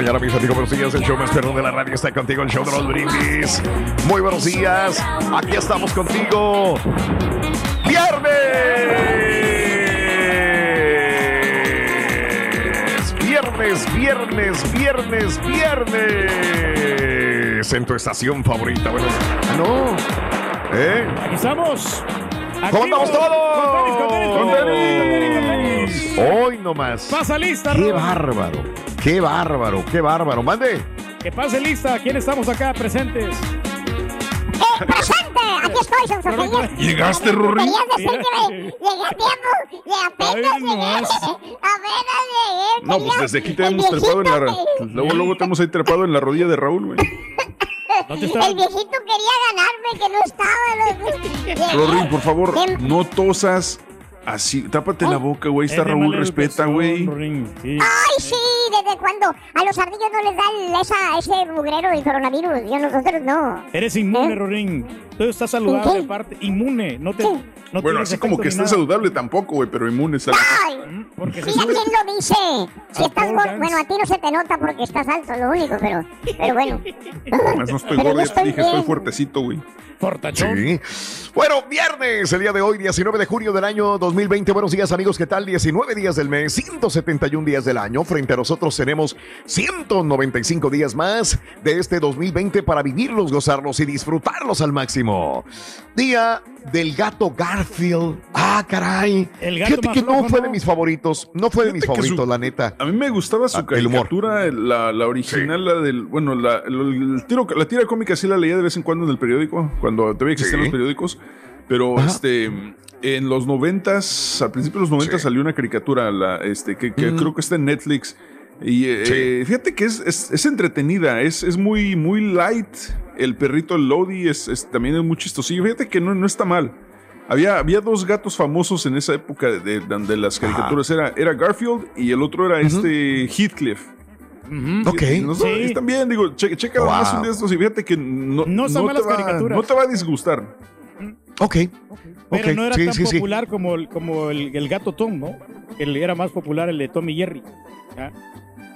Mañana, mis amigos, buenos días. El show más perrón de la radio está contigo, el show de los brindis. Muy buenos días. Aquí estamos contigo. ¡Viernes! Viernes, viernes, viernes, viernes. En tu estación favorita. Bueno, no. ¿Eh? Aquí estamos. ¿Cómo andamos todos? Con tenis, con tenis, con tenis. Hoy nomás. Pasa lista, Qué bárbaro. Qué bárbaro, qué bárbaro. Mande. Que pase lista. ¿Quién estamos acá presentes? ¡Eh, presente! Aquí estoy, San Sofía. ¿Llegaste, me llegué a tiempo y apenas llegué. Apenas llegué. No, pues desde aquí te el hemos trepado en la... Luego, luego te hemos ahí trepado en la rodilla de Raúl, güey. ¿Dónde está? El viejito quería ganarme, que no estaba. Rory, por favor, no tosas así. Tápate la boca, güey. Está Raúl, respeta, güey. Sí. Ay, sí, ¿desde cuándo? A los ardillos no les da esa, ese mugrero del coronavirus. Y a nosotros no. Eres inmune, ¿Eh? Rorín. Tú estás saludable, ¿Qué? aparte. Inmune. No te. No Bueno, así como que está saludable tampoco, güey, pero inmune. está- Ay, Porque se mira sube. quién lo dice. Si A estás gordo, bueno, a ti no se te nota porque estás alto, lo único, pero, pero bueno. Más no estoy gordo, te dije, estoy fuertecito, güey. Fortachón. Sí. Bueno, viernes, el día de hoy, 19 de junio del año 2020. Buenos días, amigos. ¿Qué tal? 19 días del mes, 171 días del año. Frente a nosotros tenemos 195 días más de este 2020 para vivirlos, gozarlos y disfrutarlos al máximo. Día del gato Garfield. Ah, caray. El gato Fíjate que no fue de mis favoritos. No fue de mis Fíjate favoritos, su- la neta. A mí me gustaba su Ah, el humor. caricatura, la, la original, la del, bueno, la, el- el tiro, la tira cómica sí la leía de vez en cuando en el periódico, cuando todavía existían Sí. los periódicos, pero Ajá. este, en los noventas, al principio de los noventas Sí. salió una caricatura, la, este, que, que Mm. creo que está en Netflix, y Sí. eh, fíjate que es, es, es entretenida, es, es muy, muy light, el perrito el Lodi es, es- también es muy chistosillo, fíjate que no, no está mal. Había, había dos gatos famosos en esa época de, de- de las caricaturas. Era, era Garfield y el otro era este Heathcliff. Ujú. Ok. Y no Sí. están bien, digo, che, checa Wow. más un día de estos y fíjate que no, No son te va, caricaturas. no te va a disgustar. Ok. Pero Ok, no era sí, tan sí, sí. popular como, el, como el, el gato Tom, ¿no? El, era más popular el de Tom y Jerry. ¿ya?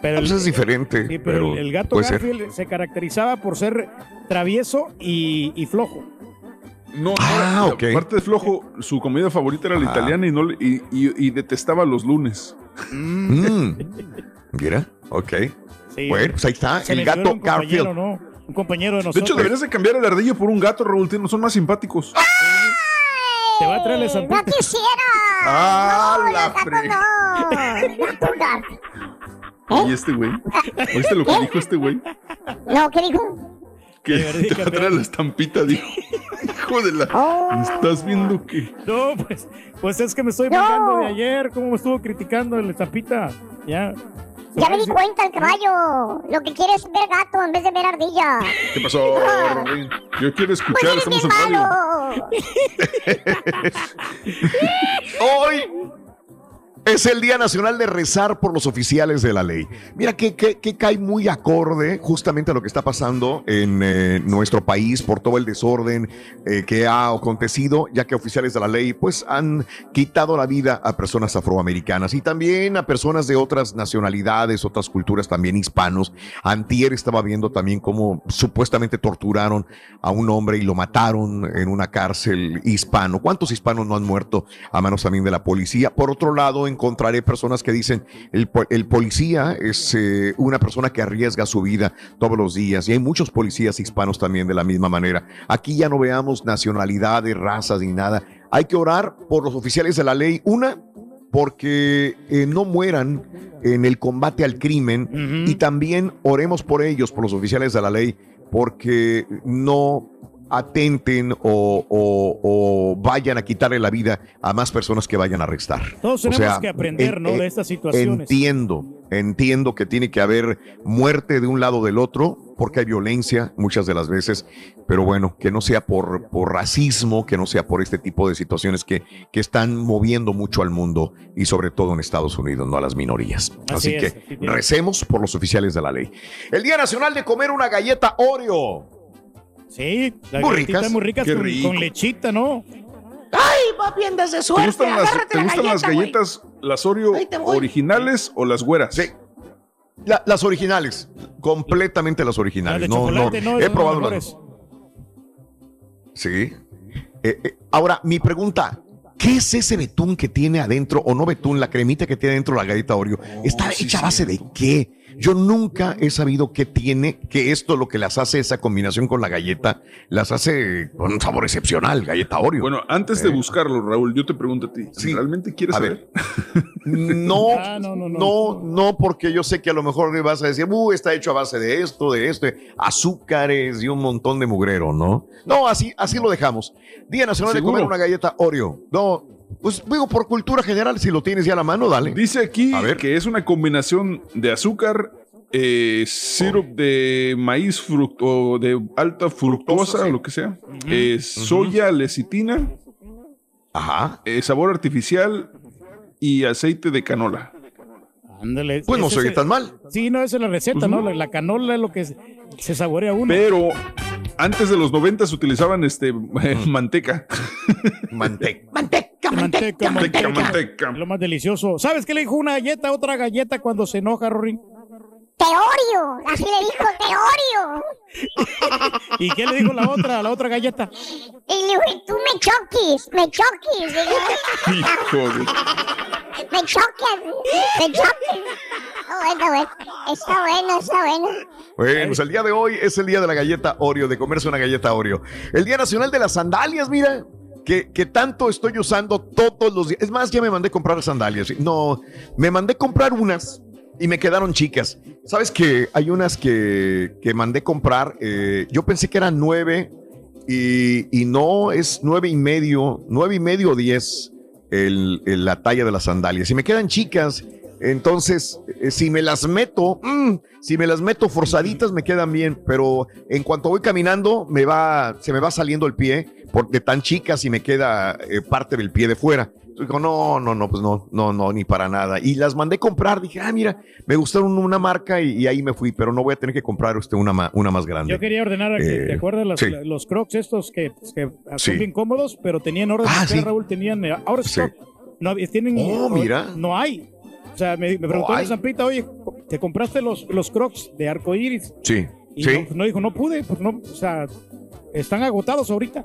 Pero, Ah, pues el, es diferente. sí, pero el- el gato ser. Garfield se caracterizaba por ser travieso y, y flojo. No, Ah, no, ok. aparte de flojo, su comida favorita era la italiana y, no, y, y- y detestaba los lunes. Mm. Mira, ok. Sí. Bueno, pues ahí está, Se el gato Garfield. ¿no? Un compañero de De nosotros. hecho, deberías de cambiar el ardillo por un gato, Raúl, tiene- son más simpáticos. Te va a traer la No quisiera. Ah, no, la fre- no. Garfield. Y este güey. ¿Oíste lo que dijo este güey? No, ¿qué dijo? Que te va a traer la estampita, dijo. Hijo de la. Oh. ¿Estás viendo que.? No, pues, pues es que me estoy No. vengando de ayer. ¿Cómo me estuvo criticando el zampita? Ya. Ya me di cuenta el caballo. Lo que quiere es ver gato en vez de ver ardilla. ¿Qué pasó, Raúl? Yo quiero Pues escuchar, eres estamos bien en radio. Hoy es el Día Nacional de Rezar por los Oficiales de la Ley. Mira que, cae muy acorde justamente a lo que está pasando en eh, nuestro país por todo el desorden eh, que ha acontecido, ya que oficiales de la ley pues han quitado la vida a personas afroamericanas y también a personas de otras nacionalidades, otras culturas, también hispanos. Antier estaba viendo también cómo supuestamente torturaron a un hombre y lo mataron en una cárcel hispano. ¿Cuántos hispanos no han muerto a manos también de la policía? Por otro lado, encontraré personas que dicen, el, el policía es eh, una persona que arriesga su vida todos los días. Y hay muchos policías hispanos también de la misma manera. Aquí ya no veamos nacionalidades, razas ni nada. Hay que orar por los oficiales de la ley. Una, porque eh, no mueran en el combate al crimen y también oremos por ellos, por los oficiales de la ley, porque no atenten o, o- o vayan a quitarle la vida a más personas que vayan a arrestar. Todos O tenemos sea, que aprender, en- ¿no? en- De estas situaciones. Entiendo, entiendo que tiene que haber muerte de un lado o del otro, porque hay violencia muchas de las veces, pero bueno, que no sea por, por racismo, que no sea por este tipo de situaciones que, que están moviendo mucho al mundo y sobre todo en Estados Unidos, no a las minorías. Así, Así es, que recemos por los oficiales de la ley. El Día Nacional de Comer una galleta Oreo. Sí, la Muy galletitas ricas. muy ricas Qué con, rico. con lechita, ¿no? papi, andas de ¿Te suerte. gustan las, te la gustan las galleta, galletas, las Oreo originales o las güeras? Sí. La- las originales, completamente las Las originales. no, no, ¿no? he probado mejores. las. Sí. Eh, eh, ahora, mi pregunta, ¿qué es ese betún que tiene adentro, o no betún, la cremita que tiene adentro la galleta Oreo? ¿Está Oh, sí, hecha a base de qué? Yo nunca he sabido qué tiene, que esto lo que las hace, esa combinación con la galleta, las hace con un sabor excepcional, galleta Oreo. Bueno, antes de Eh. buscarlo, Raúl, yo te pregunto a ti, Sí. ¿realmente quieres A saber? ver. No, Ah, no, no, no. no, no, porque yo sé que a lo mejor me vas a decir, uh, está hecho a base de esto, de esto, de azúcares y un montón de mugrero, ¿no? No, así, así lo dejamos. Día Nacional de comer una galleta Oreo. No, pues digo, por cultura general, si lo tienes ya a la mano, dale. Dice aquí A ver. que es una combinación de azúcar, eh, sirup de maíz fructo, de alta fructosa, Fructosa, sí. o lo que sea, eh, soya, lecitina, Ajá. eh, sabor artificial y aceite de canola. Ándale. Pues no se oye es- tan mal. Sí, no, esa es la receta, ¿no? La, la canola es lo que se, se saborea uno. Pero antes de los 90 se utilizaban este, manteca. Manteca. Manteca, manteca, Manteca, Manteca, manteca. lo más delicioso. ¿Sabes qué le dijo una galleta a otra galleta cuando se enoja, Rory? Teorio, así le dijo Teorio. ¿Y qué le dijo la otra, la otra galleta? Y le dije, tú me choques, me choques, Hijo de... me choques, me choques. Oh, bueno, está bueno, está bueno. Bueno, pues el día de hoy es el día de la galleta Oreo, de comerse una galleta Oreo. El Día Nacional de las Sandalias, mira, que, tanto estoy usando todos los días. Es más, ya me mandé comprar sandalias. No, me mandé comprar unas y me quedaron chicas. Sabes que hay unas que, que mandé comprar, eh, yo pensé que eran nueve y, y no, es nueve y medio, nueve y medio o diez el, la talla de las sandalias. Y me quedan chicas. Entonces, eh, si me las meto, mm, si me las meto forzaditas, me quedan bien, pero en cuanto voy caminando, me va, se me va saliendo el pie de tan chicas y me queda eh, parte del pie de fuera. Entonces, digo, no, no, no, pues no, no, no, ni para nada. Y las mandé comprar, dije, ah, mira, me gustaron una marca y, y ahí me fui, pero no voy a tener que comprar usted una, ma- una más grande. Yo quería ordenar, Eh, ¿te acuerdas las- sí. la- los crocs estos que, que son Sí. bien cómodos, pero tenían orden Ah, sí. Raúl, tenían eh, ahora Sí. no, tienen, Oh, no, mira. no hay. O sea, me, me preguntó No. Zampita, oye, ¿te compraste los, los crocs de arco iris? Sí, Y sí. no, pues, no dijo, no pude, pues no, o sea, están agotados ahorita.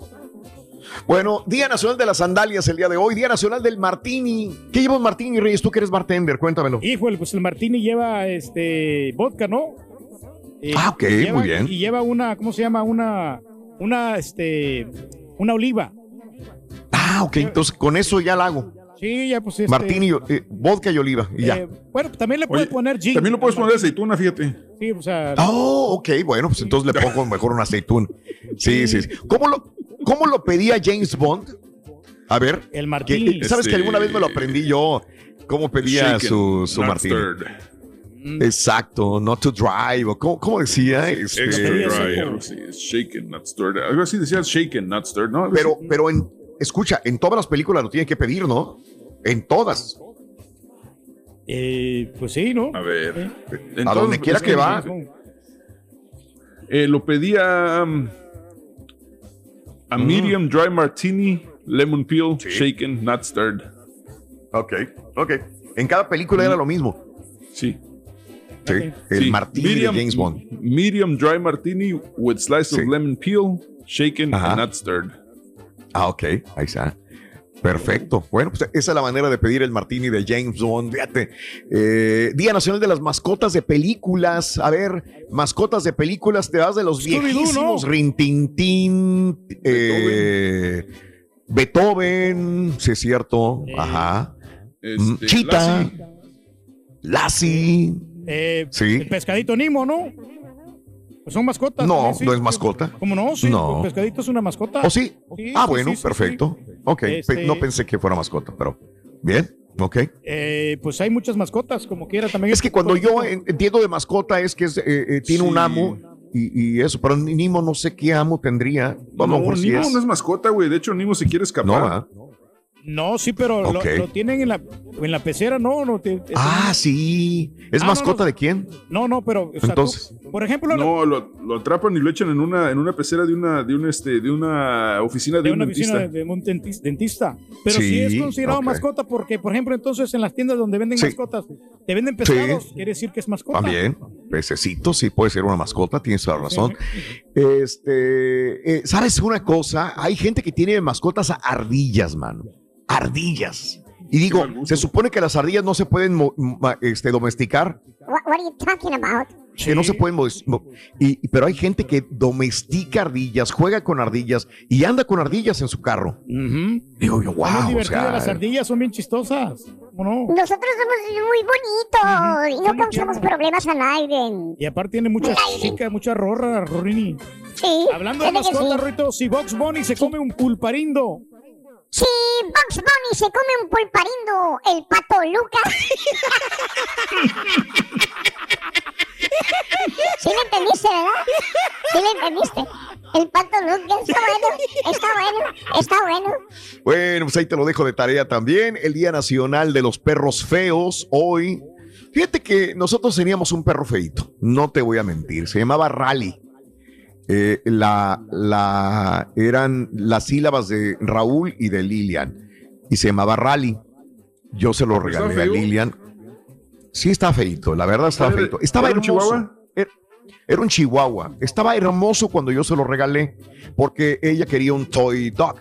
Bueno, Día Nacional de las Sandalias el día de hoy, Día Nacional del Martini. ¿Qué lleva un Martini, Reyes? Tú que eres bartender, cuéntamelo. Híjole, pues el Martini lleva este vodka, ¿no? Eh, Ah, ok, lleva- muy bien. Y lleva una, ¿cómo se llama? Una, una, este, una oliva. Ah, ok, entonces con eso ya la hago. Sí, ya pues este, Martini, eh, vodka y oliva, y ya. eh, bueno, también le puede Oye, poner gin. También lo puedes poner aceituna, fíjate. Sí, o sea, Oh, ok, bueno, pues entonces le pongo mejor un aceitún. Sí, sí, sí. ¿Cómo lo, cómo lo pedía James Bond? A ver, el Martini. ¿sabes que Este- alguna vez me lo aprendí yo? ¿Cómo pedía Shaken, su, su Martini? stirred. Mm, Exacto, not to drive. o ¿Cómo, cómo decía? Este, Extra Pedía dry, seco. algo así. Shaken, not stirred. Algo así decía shaken, not stirred, ¿no? Pero, pero en, escucha, en todas las películas lo tienen que pedir, ¿no? En todas. eh, pues sí, ¿no? A ver. A donde quiera es que va. Eh, lo pedía um, a Mm. medium dry martini, lemon peel, shaken, not stirred. Ok, ok. En cada película era lo mismo. Sí. Sí, el Sí, Martini medium- de James Bond. Medium dry martini with slice Sí. of lemon peel, shaken Ajá. and not stirred. Ah, ok, ahí está. Perfecto. Bueno, pues esa es la manera de pedir el martini de James Bond. Fíjate. Eh, Día Nacional de las Mascotas de Películas. A ver, mascotas de películas, te vas de los viejísimos. Rintintín, eh, Beethoven, sí es cierto. Eh, Ajá. Este, Mm, Chita, Lassie. Lassie. Eh, Sí. El pescadito Nimo, ¿no? Pues son mascotas. No, también, sí. no es mascota. ¿Cómo no? Sí, No. el pescadito es una mascota. ¿O sí? Sí, ah, sí, bueno, sí, sí, perfecto. Ok, Este- no pensé que fuera mascota, pero bien, ok. Eh, pues hay muchas mascotas, como quiera también. Es que cuando yo en- entiendo de mascota es que es, eh, eh, tiene un amo y, y eso, pero Nimo no sé qué amo tendría. Lo No, Nimo es. no es mascota, güey. De hecho, Nimo se quiere No, escapar. No, sí, pero lo- tienen en la, en la pecera, no, no. te- te- Ah, sí. ¿Es Ah, mascota no. de quién? No, no, pero. o sea, tú- Entonces. por ejemplo, No, lo, lo atrapan y lo echan en una, en una pecera de una, de un este, de una oficina de, de un una dentista. oficina de, de un dentis- dentista. Pero sí, Sí, es considerado mascota porque, por ejemplo, entonces en las tiendas donde venden Sí. mascotas, te venden pescados, Sí. quiere decir que es mascota. También. Pececito, sí puede ser una mascota, tienes toda la razón. Este, eh, ¿sabes una cosa? Hay gente que tiene mascotas a ardillas, mano. Ardillas. Y digo, se supone que las ardillas no se pueden este, domesticar, What, what are you talking about? que no se pueden y, y- pero hay gente que domestica ardillas, juega con ardillas y anda con ardillas en su carro. Ujú. Digo yo, wow, o divertidas, sea, las ardillas son bien chistosas. ¿Cómo no? Nosotros somos muy bonitos y no Son muy causamos problemas a nadie. Y aparte tiene muchas chicas, muchas rorras, Rorini. Sí. Hablando de mascotas, sí. Rito, si Box Bunny se come un pulparindo, Si Bugs Bunny se come un pulparindo, el pato Lucas. ¿Sí le entendiste, verdad? ¿Sí le entendiste? El pato Lucas está bueno, está bueno, está bueno. Bueno, pues ahí te lo dejo de tarea también. El Día Nacional de los Perros Feos, hoy. Fíjate que nosotros teníamos un perro feito, no te voy a mentir, se llamaba Rally. Eh, la, la, eran las sílabas de Raúl y de Lilian, y se llamaba Rally. Yo se lo ¿Estaba regalé a? Lilian. Sí, estaba feito, la verdad estaba ¿Era- feito. Estaba era un hermoso. chihuahua? Era, era un chihuahua. Estaba hermoso cuando yo se lo regalé, porque ella quería un toy dog.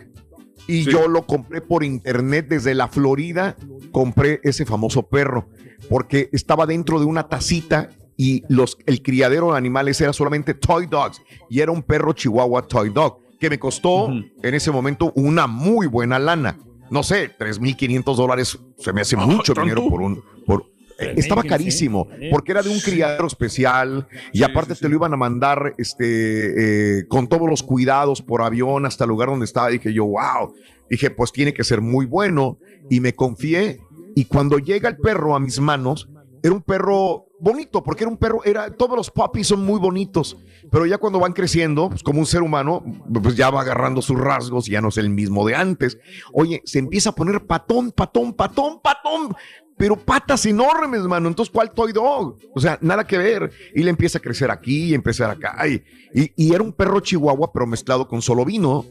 Y Sí. yo lo compré por internet desde la Florida. Compré ese famoso perro porque estaba dentro de una tacita y los, el criadero de animales era solamente toy dogs y era un perro chihuahua toy dog que me costó en ese momento una muy buena lana. No sé, 3.500 dólares se me hace Ah, mucho ¿tanto? dinero por un... Por, eh, estaba 3,500, carísimo ¿eh? porque era de un criadero especial y aparte te lo iban a mandar este, eh, con todos los cuidados por avión hasta el lugar donde estaba. Dije yo, wow. Dije, pues tiene que ser muy bueno. Y me confié. Y cuando llega el perro a mis manos, era un perro bonito, porque era un perro, era, todos los puppies son muy bonitos, pero ya cuando van creciendo, pues como un ser humano, pues ya va agarrando sus rasgos y ya no es el mismo de antes. Oye, se empieza a poner patón, patón, patón, patón, pero patas enormes, mano. Entonces, ¿cuál toy dog? O sea, nada que ver. Y le empieza a crecer aquí y empezar acá. Y, y, y era un perro chihuahua, pero mezclado con solo vino.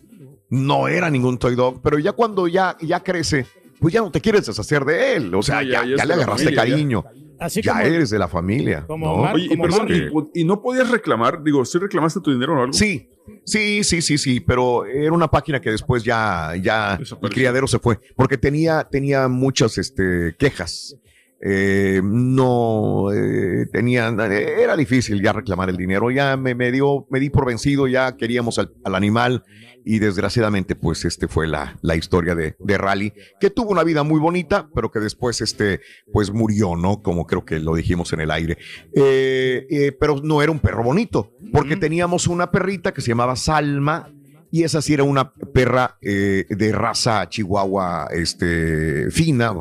No era ningún toy dog, pero ya cuando ya, ya crece, pues ya no te quieres deshacer de él. O sea, Sí, ya, ya- ya ya es le agarraste familia, cariño. Así Ya como, eres de la familia. como ¿no? Mar- Oye, y perdón, y, y no podías reclamar? Digo, ¿sí reclamaste tu dinero o algo? Sí, sí, sí, sí, sí, pero era una página que después ya, ya el criadero se fue, porque tenía, tenía muchas este, quejas. Eh, no eh, tenía, era difícil ya reclamar el dinero, ya me, me dio, me di por vencido, ya queríamos al, al animal y desgraciadamente pues este fue la, la historia de, de Rally, que tuvo una vida muy bonita, pero que después este pues murió, ¿no? Como creo que lo dijimos en el aire. Eh, eh, pero no era un perro bonito, porque teníamos una perrita que se llamaba Salma y esa sí era una perra eh, de raza chihuahua este, fina,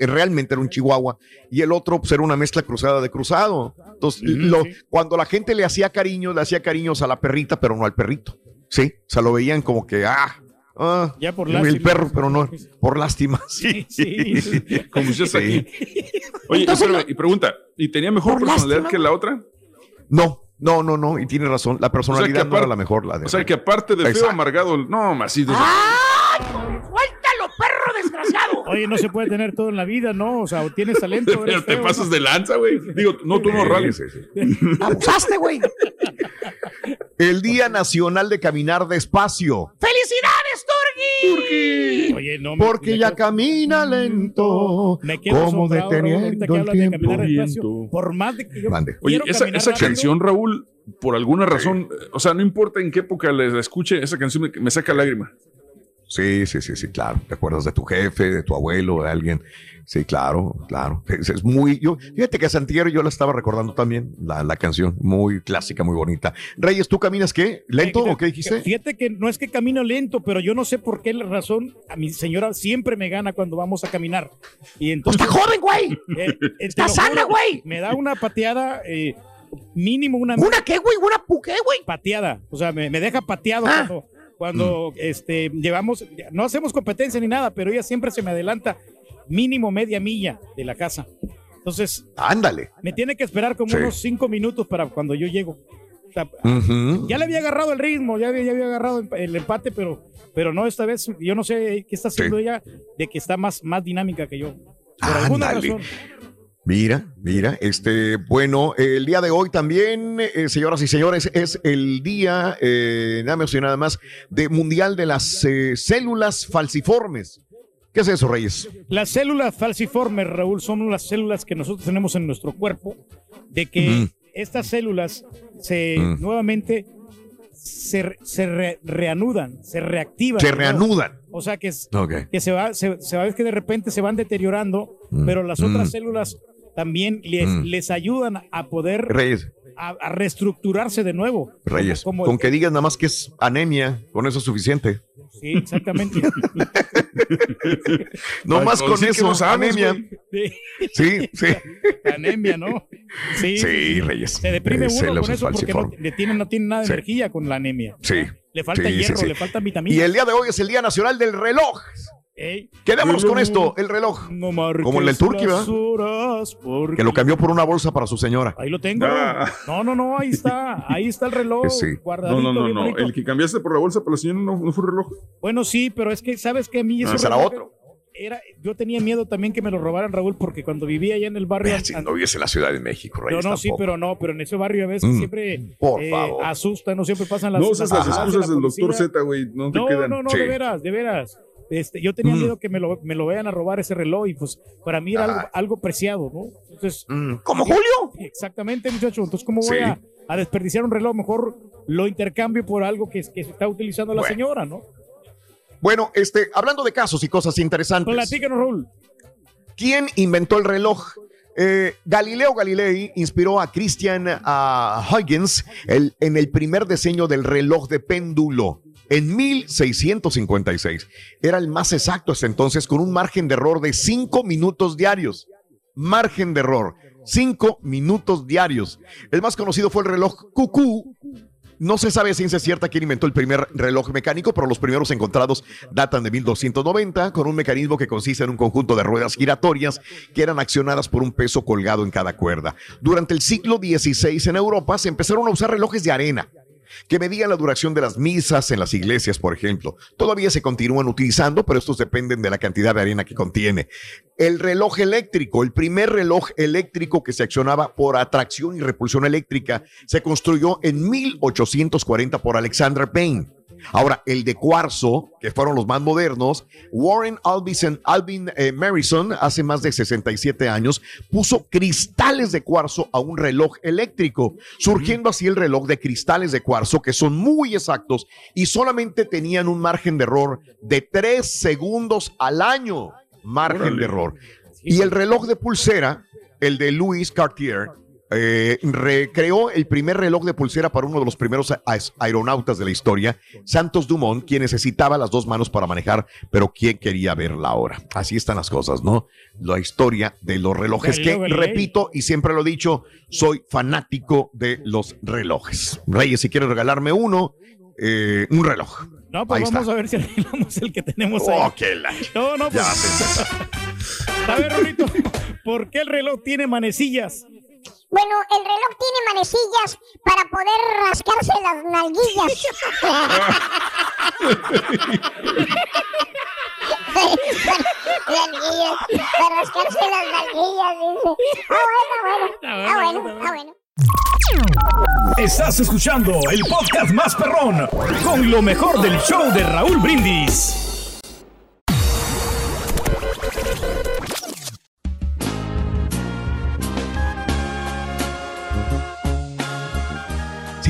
realmente era un chihuahua, y el otro pues, era una mezcla cruzada de cruzado. Entonces, lo- sí. cuando la gente le hacía cariños, le hacía cariños a la perrita, pero no al perrito. Sí, o sea, lo veían como que, ah, ah, Ya por el lástima. perro, pero no, por lástima. Sí, sí. Como si Sí. Oye, Entonces, espérame, y pregunta, ¿y tenía mejor personalidad lástima. que la otra? No, no, no, no, y tiene razón, la personalidad no aparte- era la mejor, la de O sea, que aparte de feo Exacto. amargado, no, más sí, ¡Ay! ¡Suéltalo, perro desgraciado! Oye, no se puede tener todo en la vida, ¿no? O sea, o tienes talento. o eres te feo, pasas ¿no? de lanza, güey. Digo, no, tú no, sí. ¡Abusaste, güey! El Día Nacional de Caminar Despacio. ¡Felicidades, Turgi! Oye, que no me- porque me ya quedo- camina lento, Me quedo como Raúl, deteniendo que el hablas de tiempo. despacio. Por más de que yo Mande. Oye, esa, esa canción, Raúl, por alguna razón, o sea, no importa en qué época la la escuche, esa canción me, me saca lágrima. Sí, sí, sí, sí, claro. ¿Te acuerdas de tu jefe, de tu abuelo, de alguien? Sí, claro, claro. Es, es muy. Yo, fíjate que a Santiago yo la estaba recordando también, la, la canción, muy clásica, muy bonita. Reyes, ¿tú caminas qué? ¿Lento o qué dijiste? Fíjate que no es que camino lento, pero yo no sé por qué la razón. A mi señora siempre me gana cuando vamos a caminar. Y Pues entonces. está joven, güey. eh, eh, Está sana, güey. Me da una pateada, eh, mínimo una ¿Una qué, güey? ¿Una puqué, güey? pateada. O sea, me, me deja pateado Ah. cuando, cuando este, llevamos. No hacemos competencia ni nada, pero ella siempre se me adelanta mínimo media milla de la casa. Entonces, Ándale. me tiene que esperar como Sí. unos cinco minutos para cuando yo llego. O sea, Ujú. ya le había agarrado el ritmo, ya había, ya había agarrado el- empate, pero, pero no esta vez. Yo no sé qué está haciendo Sí. ella de que está más, más dinámica que yo. Por alguna Ándale. razón. Mira, mira, este, bueno, el día de hoy también, eh, señoras y señores, es el día, eh, nada menos y nada más, de Mundial de las eh, Células Falciformes. ¿Qué es eso, Reyes? Las células falciformes, Raúl, son las células que nosotros tenemos en nuestro cuerpo, de que estas células se Mm. nuevamente se, se re- reanudan, se reactivan. Se reanudan. O sea que, que se va, se, se va a ver que de repente se van deteriorando, Mm. pero las otras células también les, Mm. les ayudan a poder Reyes, a, a reestructurarse de nuevo. Reyes, Como- con que digas nada más que es anemia, con eso es suficiente. Sí, exactamente. No más con eso, sabes, anemia. Sí, Sí, sí. anemia, ¿no? Sí, Sí, Reyes. Se deprime Eh, uno con eso porque no, le tiene, no tiene nada de Sí. energía con la anemia. Sí. Le falta Sí, sí, hierro, sí. le falta vitamina. Y el día de hoy es el Día Nacional del Reloj. Ey, Quedémonos con esto, el reloj. no Como el del Turqui, ¿verdad? porque- Que lo cambió por una bolsa para su señora. Ahí lo tengo. Ah. No, no, no, ahí está. Ahí está el reloj. Sí. guardadito, No, no, no, no. El que cambiaste por la bolsa para la señora no, no fue reloj. Bueno, sí, pero es que, ¿sabes que A mí No, ese reloj otro. Era, yo tenía miedo también que me lo robaran, Raúl, porque cuando vivía allá en el barrio. Si an- no vives en la Ciudad de México, no, Reyes. no, sí, tampoco. pero no, pero en ese barrio a veces Mm. siempre Por eh, favor. asustan, no siempre pasan las No usas las excusas la del doctor. Z, güey. No te No, quedan. no, no, Sí. de veras, de veras. Este, yo tenía Mm. miedo que me lo, me lo vayan a robar ese reloj y pues para mí era algo, algo preciado, ¿no? Entonces, Mm, ¿Como Julio? exactamente, muchacho. Entonces, ¿cómo voy Sí. a, a desperdiciar un reloj? Mejor lo intercambio por algo que, que está utilizando la Bueno. señora, ¿no? Bueno, este, hablando de casos y cosas interesantes. Platícanos, Raúl. ¿Quién inventó el reloj? Eh, Galileo Galilei inspiró a Christian a Huygens el- en el primer diseño del reloj de péndulo en 1656. Era el más exacto hasta entonces con un margen de error de 5 minutos diarios. Margen de error, 5 minutos diarios. El más conocido fue el reloj Cucú. No se sabe a ciencia cierta quién inventó el primer reloj mecánico, pero los primeros encontrados datan de 1290 con un mecanismo que consiste en un conjunto de ruedas giratorias que eran accionadas por un peso colgado en cada cuerda. Durante el siglo XVI en Europa se empezaron a usar relojes de arena que medían la duración de las misas en las iglesias, por ejemplo. Todavía se continúan utilizando, pero estos dependen de la cantidad de arena que contiene. El reloj eléctrico, el primer reloj eléctrico que se accionaba por atracción y repulsión eléctrica, se construyó en 1840 por Alexander Payne. Ahora, el de cuarzo, que fueron los más modernos, Warren Albison, Alvin eh, Marison, hace más de 67 años, puso cristales de cuarzo a un reloj eléctrico, surgiendo así el reloj de cristales de cuarzo, que son muy exactos y solamente tenían un margen de error de 3 segundos al año. Margen Órale. de error. Y el reloj de pulsera, el de Louis Cartier, eh, recreó el primer reloj de pulsera para uno de los primeros aeronautas de la historia, Santos Dumont, quien necesitaba las dos manos para manejar, pero quien quería ver la hora. Así están las cosas, ¿no? La historia de los relojes, que Galilei. repito y siempre lo he dicho, soy fanático de los relojes. Reyes, si quieres regalarme uno, eh, un reloj. No, pues Ahí vamos está. a ver si arreglamos el que tenemos ahí. Oh, qué la- No, no, pues. Ya. A ver, Rolito, ¿por qué el reloj tiene manecillas? Bueno, el reloj tiene manecillas para poder rascarse las nalguillas. para rascarse las nalguillas, dice. Ah, bueno, bueno. Ah, bueno, ah, bueno. Estás escuchando el podcast más perrón con lo mejor del show de Raúl Brindis.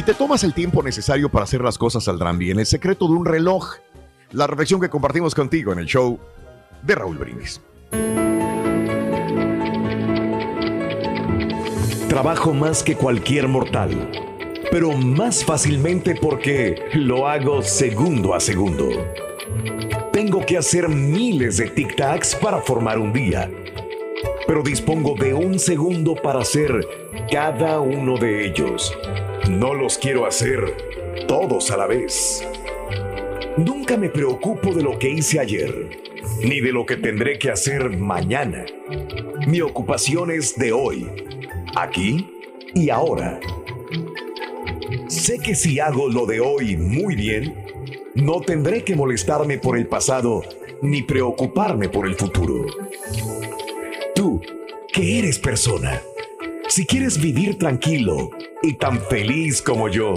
Si te tomas el tiempo necesario para hacer las cosas saldrán bien. El secreto de un reloj. La reflexión que compartimos contigo en el show de Raúl Brindis. Trabajo más que cualquier mortal, pero más fácilmente porque lo hago segundo a segundo. Tengo que hacer miles de tic-tacs para formar un día, pero dispongo de un segundo para hacer cada uno de ellos. No los quiero hacer todos a la vez. Nunca me preocupo de lo que hice ayer, ni de lo que tendré que hacer mañana. Mi ocupación es de hoy, aquí y ahora. Sé que si hago lo de hoy muy bien, no tendré que molestarme por el pasado ni preocuparme por el futuro. Tú, que eres persona, si quieres vivir tranquilo y tan feliz como yo,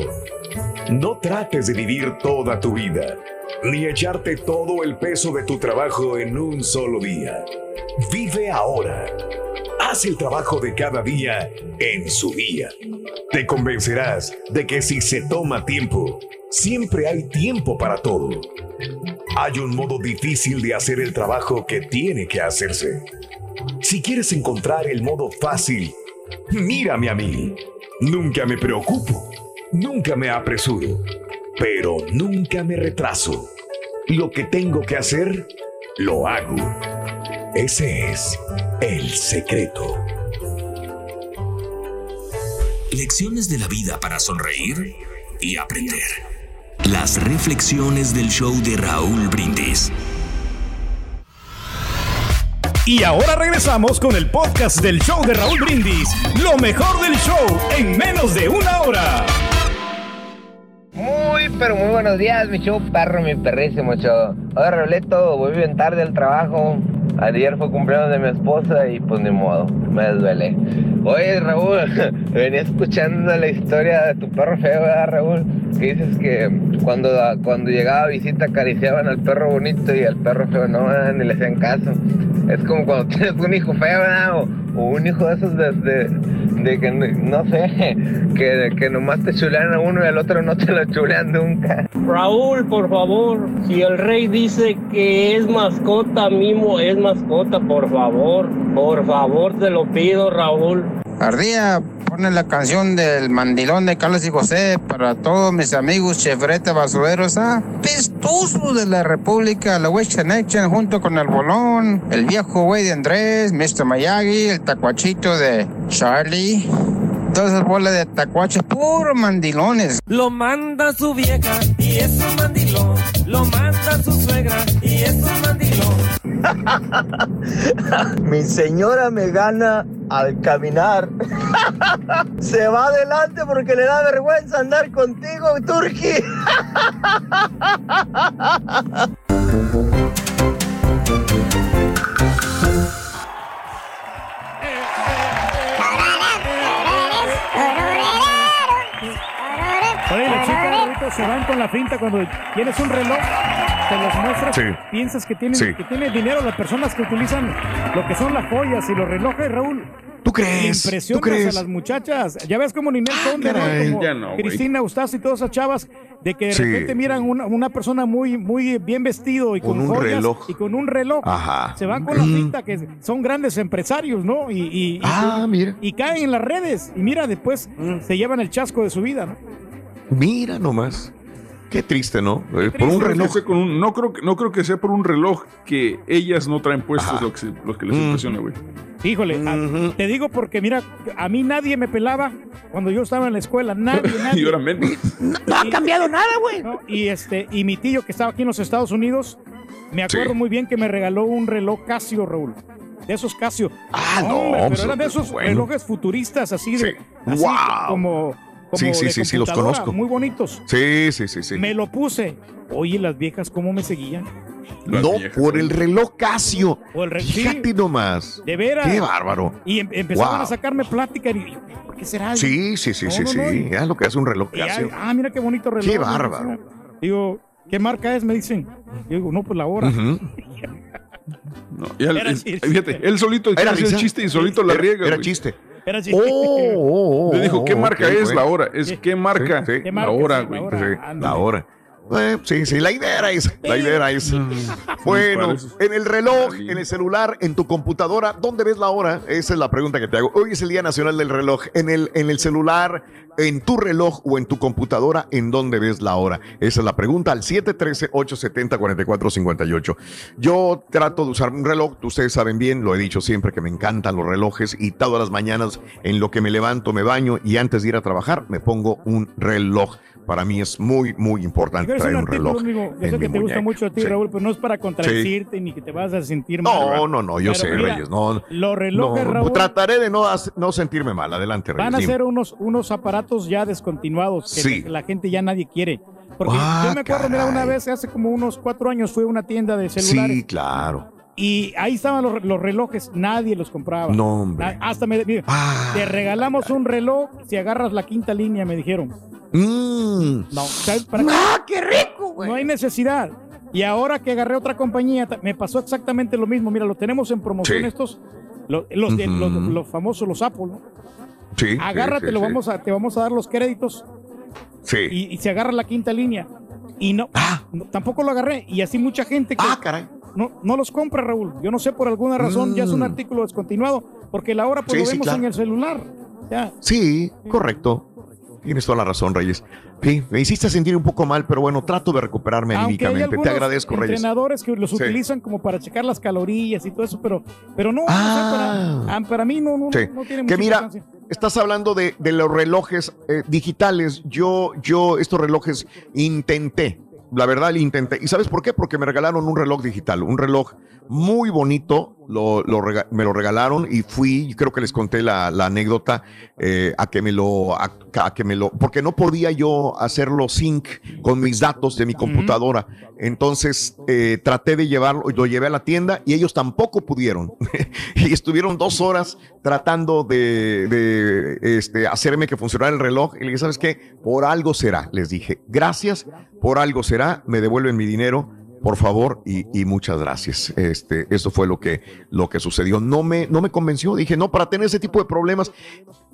no trates de vivir toda tu vida, ni echarte todo el peso de tu trabajo en un solo día. Vive ahora. Haz el trabajo de cada día en su día. Te convencerás de que si se toma tiempo, siempre hay tiempo para todo. Hay un modo difícil de hacer el trabajo que tiene que hacerse. Si quieres encontrar el modo fácil, mírame a mí. Nunca me preocupo, nunca me apresuro, pero nunca me retraso. Lo que tengo que hacer, lo hago. Ese es el secreto. Lecciones de la vida para sonreír y aprender. Las reflexiones del show de Raúl Brindis. Y ahora regresamos con el podcast del show de Raúl Brindis. Lo mejor del show en menos de una hora. Muy, pero muy buenos días, mi show perro, mi perrísimo show. Hola, Roleto, voy bien tarde al trabajo. Ayer fue cumpleaños de mi esposa y pues ni modo, me duele. Oye, Raúl, venía escuchando la historia de tu perro feo, ¿verdad, Raúl? Que dices que cuando, cuando llegaba a visita acariciaban al perro bonito y al perro feo no, ni le hacían caso. Es como cuando tienes un hijo feo, ¿verdad? O, un hijo de esos de, de, de que, no sé, que, que nomás te chulean a uno y al otro no te lo chulean nunca. Raúl, por favor, si el rey dice que es mascota, Mimo es mascota, por favor, por favor, te lo pido, Raúl. Ardía, pone la canción del mandilón de Carlos y José para todos mis amigos chefrete basureros, ¿ah? Pestosos de la República, la West Connection junto con el bolón, el viejo güey de Andrés, Mr. Miyagi, el tacuachito de Charlie. Todas esas bolas de tacuaches, puros mandilones. Lo manda su vieja y es un mandilón. Lo manda su suegra y es un mandilón. Mi señora me gana al caminar. Se va adelante porque le da vergüenza andar contigo, Turki. se van con la finta cuando tienes un reloj, te los muestras, Sí. piensas que tienen, Sí. que tiene dinero las personas que utilizan lo que son las joyas y los relojes, Raúl. ¿Tú crees? Impresionas ¿Tú crees? a las muchachas. Ya ves como Ninel Conde, como no. Cristina Eustace y todas esas chavas, de que de Sí. repente miran una, una persona muy, muy bien vestido y con, Con un joyas reloj. y con un reloj. Ajá. Se van con la Mm. finta que son grandes empresarios, ¿no? Y, y- y- Ah, mira. y caen en las redes. Y mira, después se llevan el chasco de su vida, ¿no? Mira nomás. Qué triste, ¿no? Eh, Por un No reloj. sea con un- no, creo que, no creo que sea por un reloj que ellas no traen puestos Ajá. lo que, se- lo que les Mm. impresiona, güey. Híjole, a- Ujú. te digo porque mira, a mí nadie me pelaba cuando yo estaba en la escuela, nadie, nadie. Y ahora menos. No ha cambiado nada, güey. ¿no? Y este, y mi tío que estaba aquí en los Estados Unidos, me acuerdo Sí. muy bien que me regaló un reloj Casio, Raúl. De esos Casio. Ah, no, Hombre, pues, pero eran de esos bueno. relojes futuristas así de Sí. así Wow. como, como Sí, sí, de sí, sí, los conozco. Muy bonitos. Sí, sí, sí, sí. Me lo puse. Oye, las viejas cómo me seguían. Las No, viejas, por el reloj Casio. O el re- sí. Fíjate nomás. De veras. Qué bárbaro. Y em- empezaban Wow. a sacarme plática y yo, ¿por qué será? Sí, sí, sí, No, sí, no, sí. no, y- Ya lo que hace un reloj Casio. ah, mira qué bonito reloj. Qué bárbaro. Digo, ¿qué marca es? Me dicen. Yo digo, no, pues la hora. Ujú. No, y él- Era él- chiste. fíjate, él solito quiere hacer el chiste y solito la Era- riega, Era güey. chiste. Era así. Oh, oh, oh, Le dijo, ¿qué oh, marca ok, es güey. la hora? Es ¿qué marca? Sí, sí. ¿Qué La marca? hora, Sí, güey. la hora. Sí, Ándale. la hora. Eh, sí, sí, la idea era esa. La idea era esa. Bueno, Parece- en el reloj, en el celular, en tu computadora, ¿dónde ves la hora? Esa es la pregunta que te hago. Hoy es el Día Nacional del Reloj. En el, en el celular, en tu reloj o en tu computadora, ¿en dónde ves la hora? Esa es la pregunta al 713-870-4458. Yo trato de usar un reloj, ustedes saben bien, lo he dicho siempre que me encantan los relojes y todas las mañanas en lo que me levanto, me baño y antes de ir a trabajar me pongo un reloj. Para mí es muy, muy importante traer un un artículo, reloj. amigo, yo en sé mi que te gusta mucho a ti, Sí. Raúl, pero no es para contradecirte ni que te vas a sentir mal. No, ¿verdad? no, no, yo Pero sé, mira, Reyes. No, Los relojes, no, Raúl, trataré de no, sentirme mal. Adelante, Reyes. van a ser unos, unos aparatos ya descontinuados que Sí. la gente ya nadie quiere. Porque Ah, yo me acuerdo, mira, una vez, hace como unos cuatro años, fui a una tienda de celulares Sí, claro. y ahí estaban los, los relojes, nadie los compraba. No, hombre. Hasta me mira, Ah. te regalamos un reloj si agarras la quinta línea, me dijeron. Mm. No, ¿sabes para qué? ¡Ah, qué rico, güey! No hay necesidad. Y ahora que agarré otra compañía, me pasó exactamente lo mismo. Mira, lo tenemos en promoción Sí. estos, lo- los, los, los famosos, los Apple, ¿no? Sí. Agárrate, sí, lo sí, vamos a, te vamos a dar los créditos Sí. y, y se agarra la quinta línea. Y no, no, tampoco lo agarré. Y así mucha gente que Ah, caray. no, no los compra, Raúl. Yo no sé por alguna razón, ya es un Mm. artículo descontinuado, porque la hora pues lo vemos claro. en el celular. Ya. Sí, correcto. Tienes toda la razón, Reyes. Sí, me hiciste sentir un poco mal, pero bueno, trato de recuperarme Aunque hay. Te agradezco, Reyes. entrenadores que los Sí. utilizan como para checar las calorías y todo eso, pero, pero no, no sé, Ah. para, ah, para mí no, no, Sí. no tiene Que mucha mira, importancia. Estás hablando de, de los relojes eh, digitales. Yo, yo, estos relojes intenté. La verdad, intenté. ¿Y sabes por qué? Porque me regalaron un reloj digital, un reloj muy bonito. Lo, lo rega- me lo regalaron y fui, creo que les conté la, la anécdota, eh, a que me lo, a, a que me lo, porque no podía yo hacerlo sync con mis datos de mi computadora. Entonces eh, traté de llevarlo, lo llevé a la tienda y ellos tampoco pudieron. y estuvieron dos horas tratando de, de, este, hacerme que funcionara el reloj. Y le dije, ¿sabes qué? Por algo será. Les dije, gracias, por algo será, me devuelven mi dinero. Por favor, y, y muchas gracias. Este, eso fue lo que, lo que sucedió. No me, no me convenció. Dije, no, para tener ese tipo de problemas,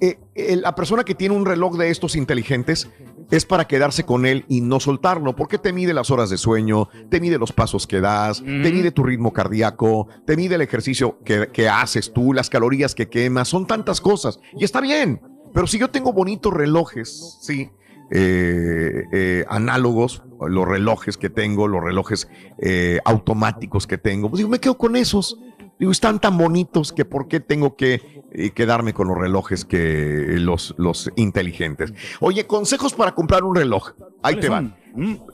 eh, eh, la persona que tiene un reloj de estos inteligentes es para quedarse con él y no soltarlo, porque te mide las horas de sueño, te mide los pasos que das, te mide tu ritmo cardíaco, te mide el ejercicio que, que haces tú, las calorías que quemas, son tantas cosas. Y está bien, pero si yo tengo bonitos relojes, sí, eh, eh, análogos, los relojes que tengo, los relojes eh, automáticos que tengo, pues digo, me quedo con esos. Digo, están tan bonitos que por qué tengo que eh, quedarme con los relojes que los, los inteligentes. Oye, consejos para comprar un reloj. Ahí te van.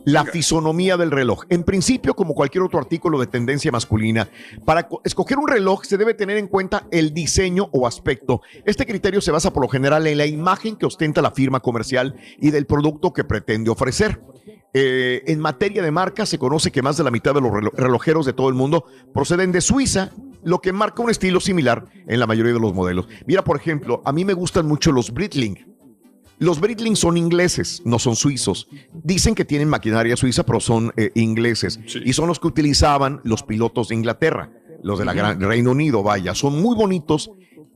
La fisonomía del reloj. En principio, como cualquier otro artículo de tendencia masculina, para co- escoger un reloj se debe tener en cuenta el diseño o aspecto. Este criterio se basa por lo general en la imagen que ostenta la firma comercial y del producto que pretende ofrecer. Eh, en materia de marca, se conoce que más de la mitad de los relo- relojeros de todo el mundo proceden de Suiza, lo que marca un estilo similar en la mayoría de los modelos. Mira, por ejemplo, a mí me gustan mucho los Breitling. Los Breitling son ingleses, no son suizos. Dicen que tienen maquinaria suiza, pero son eh, ingleses. Y son los que utilizaban los pilotos de Inglaterra, los de la gran Reino Unido, vaya. Son muy bonitos.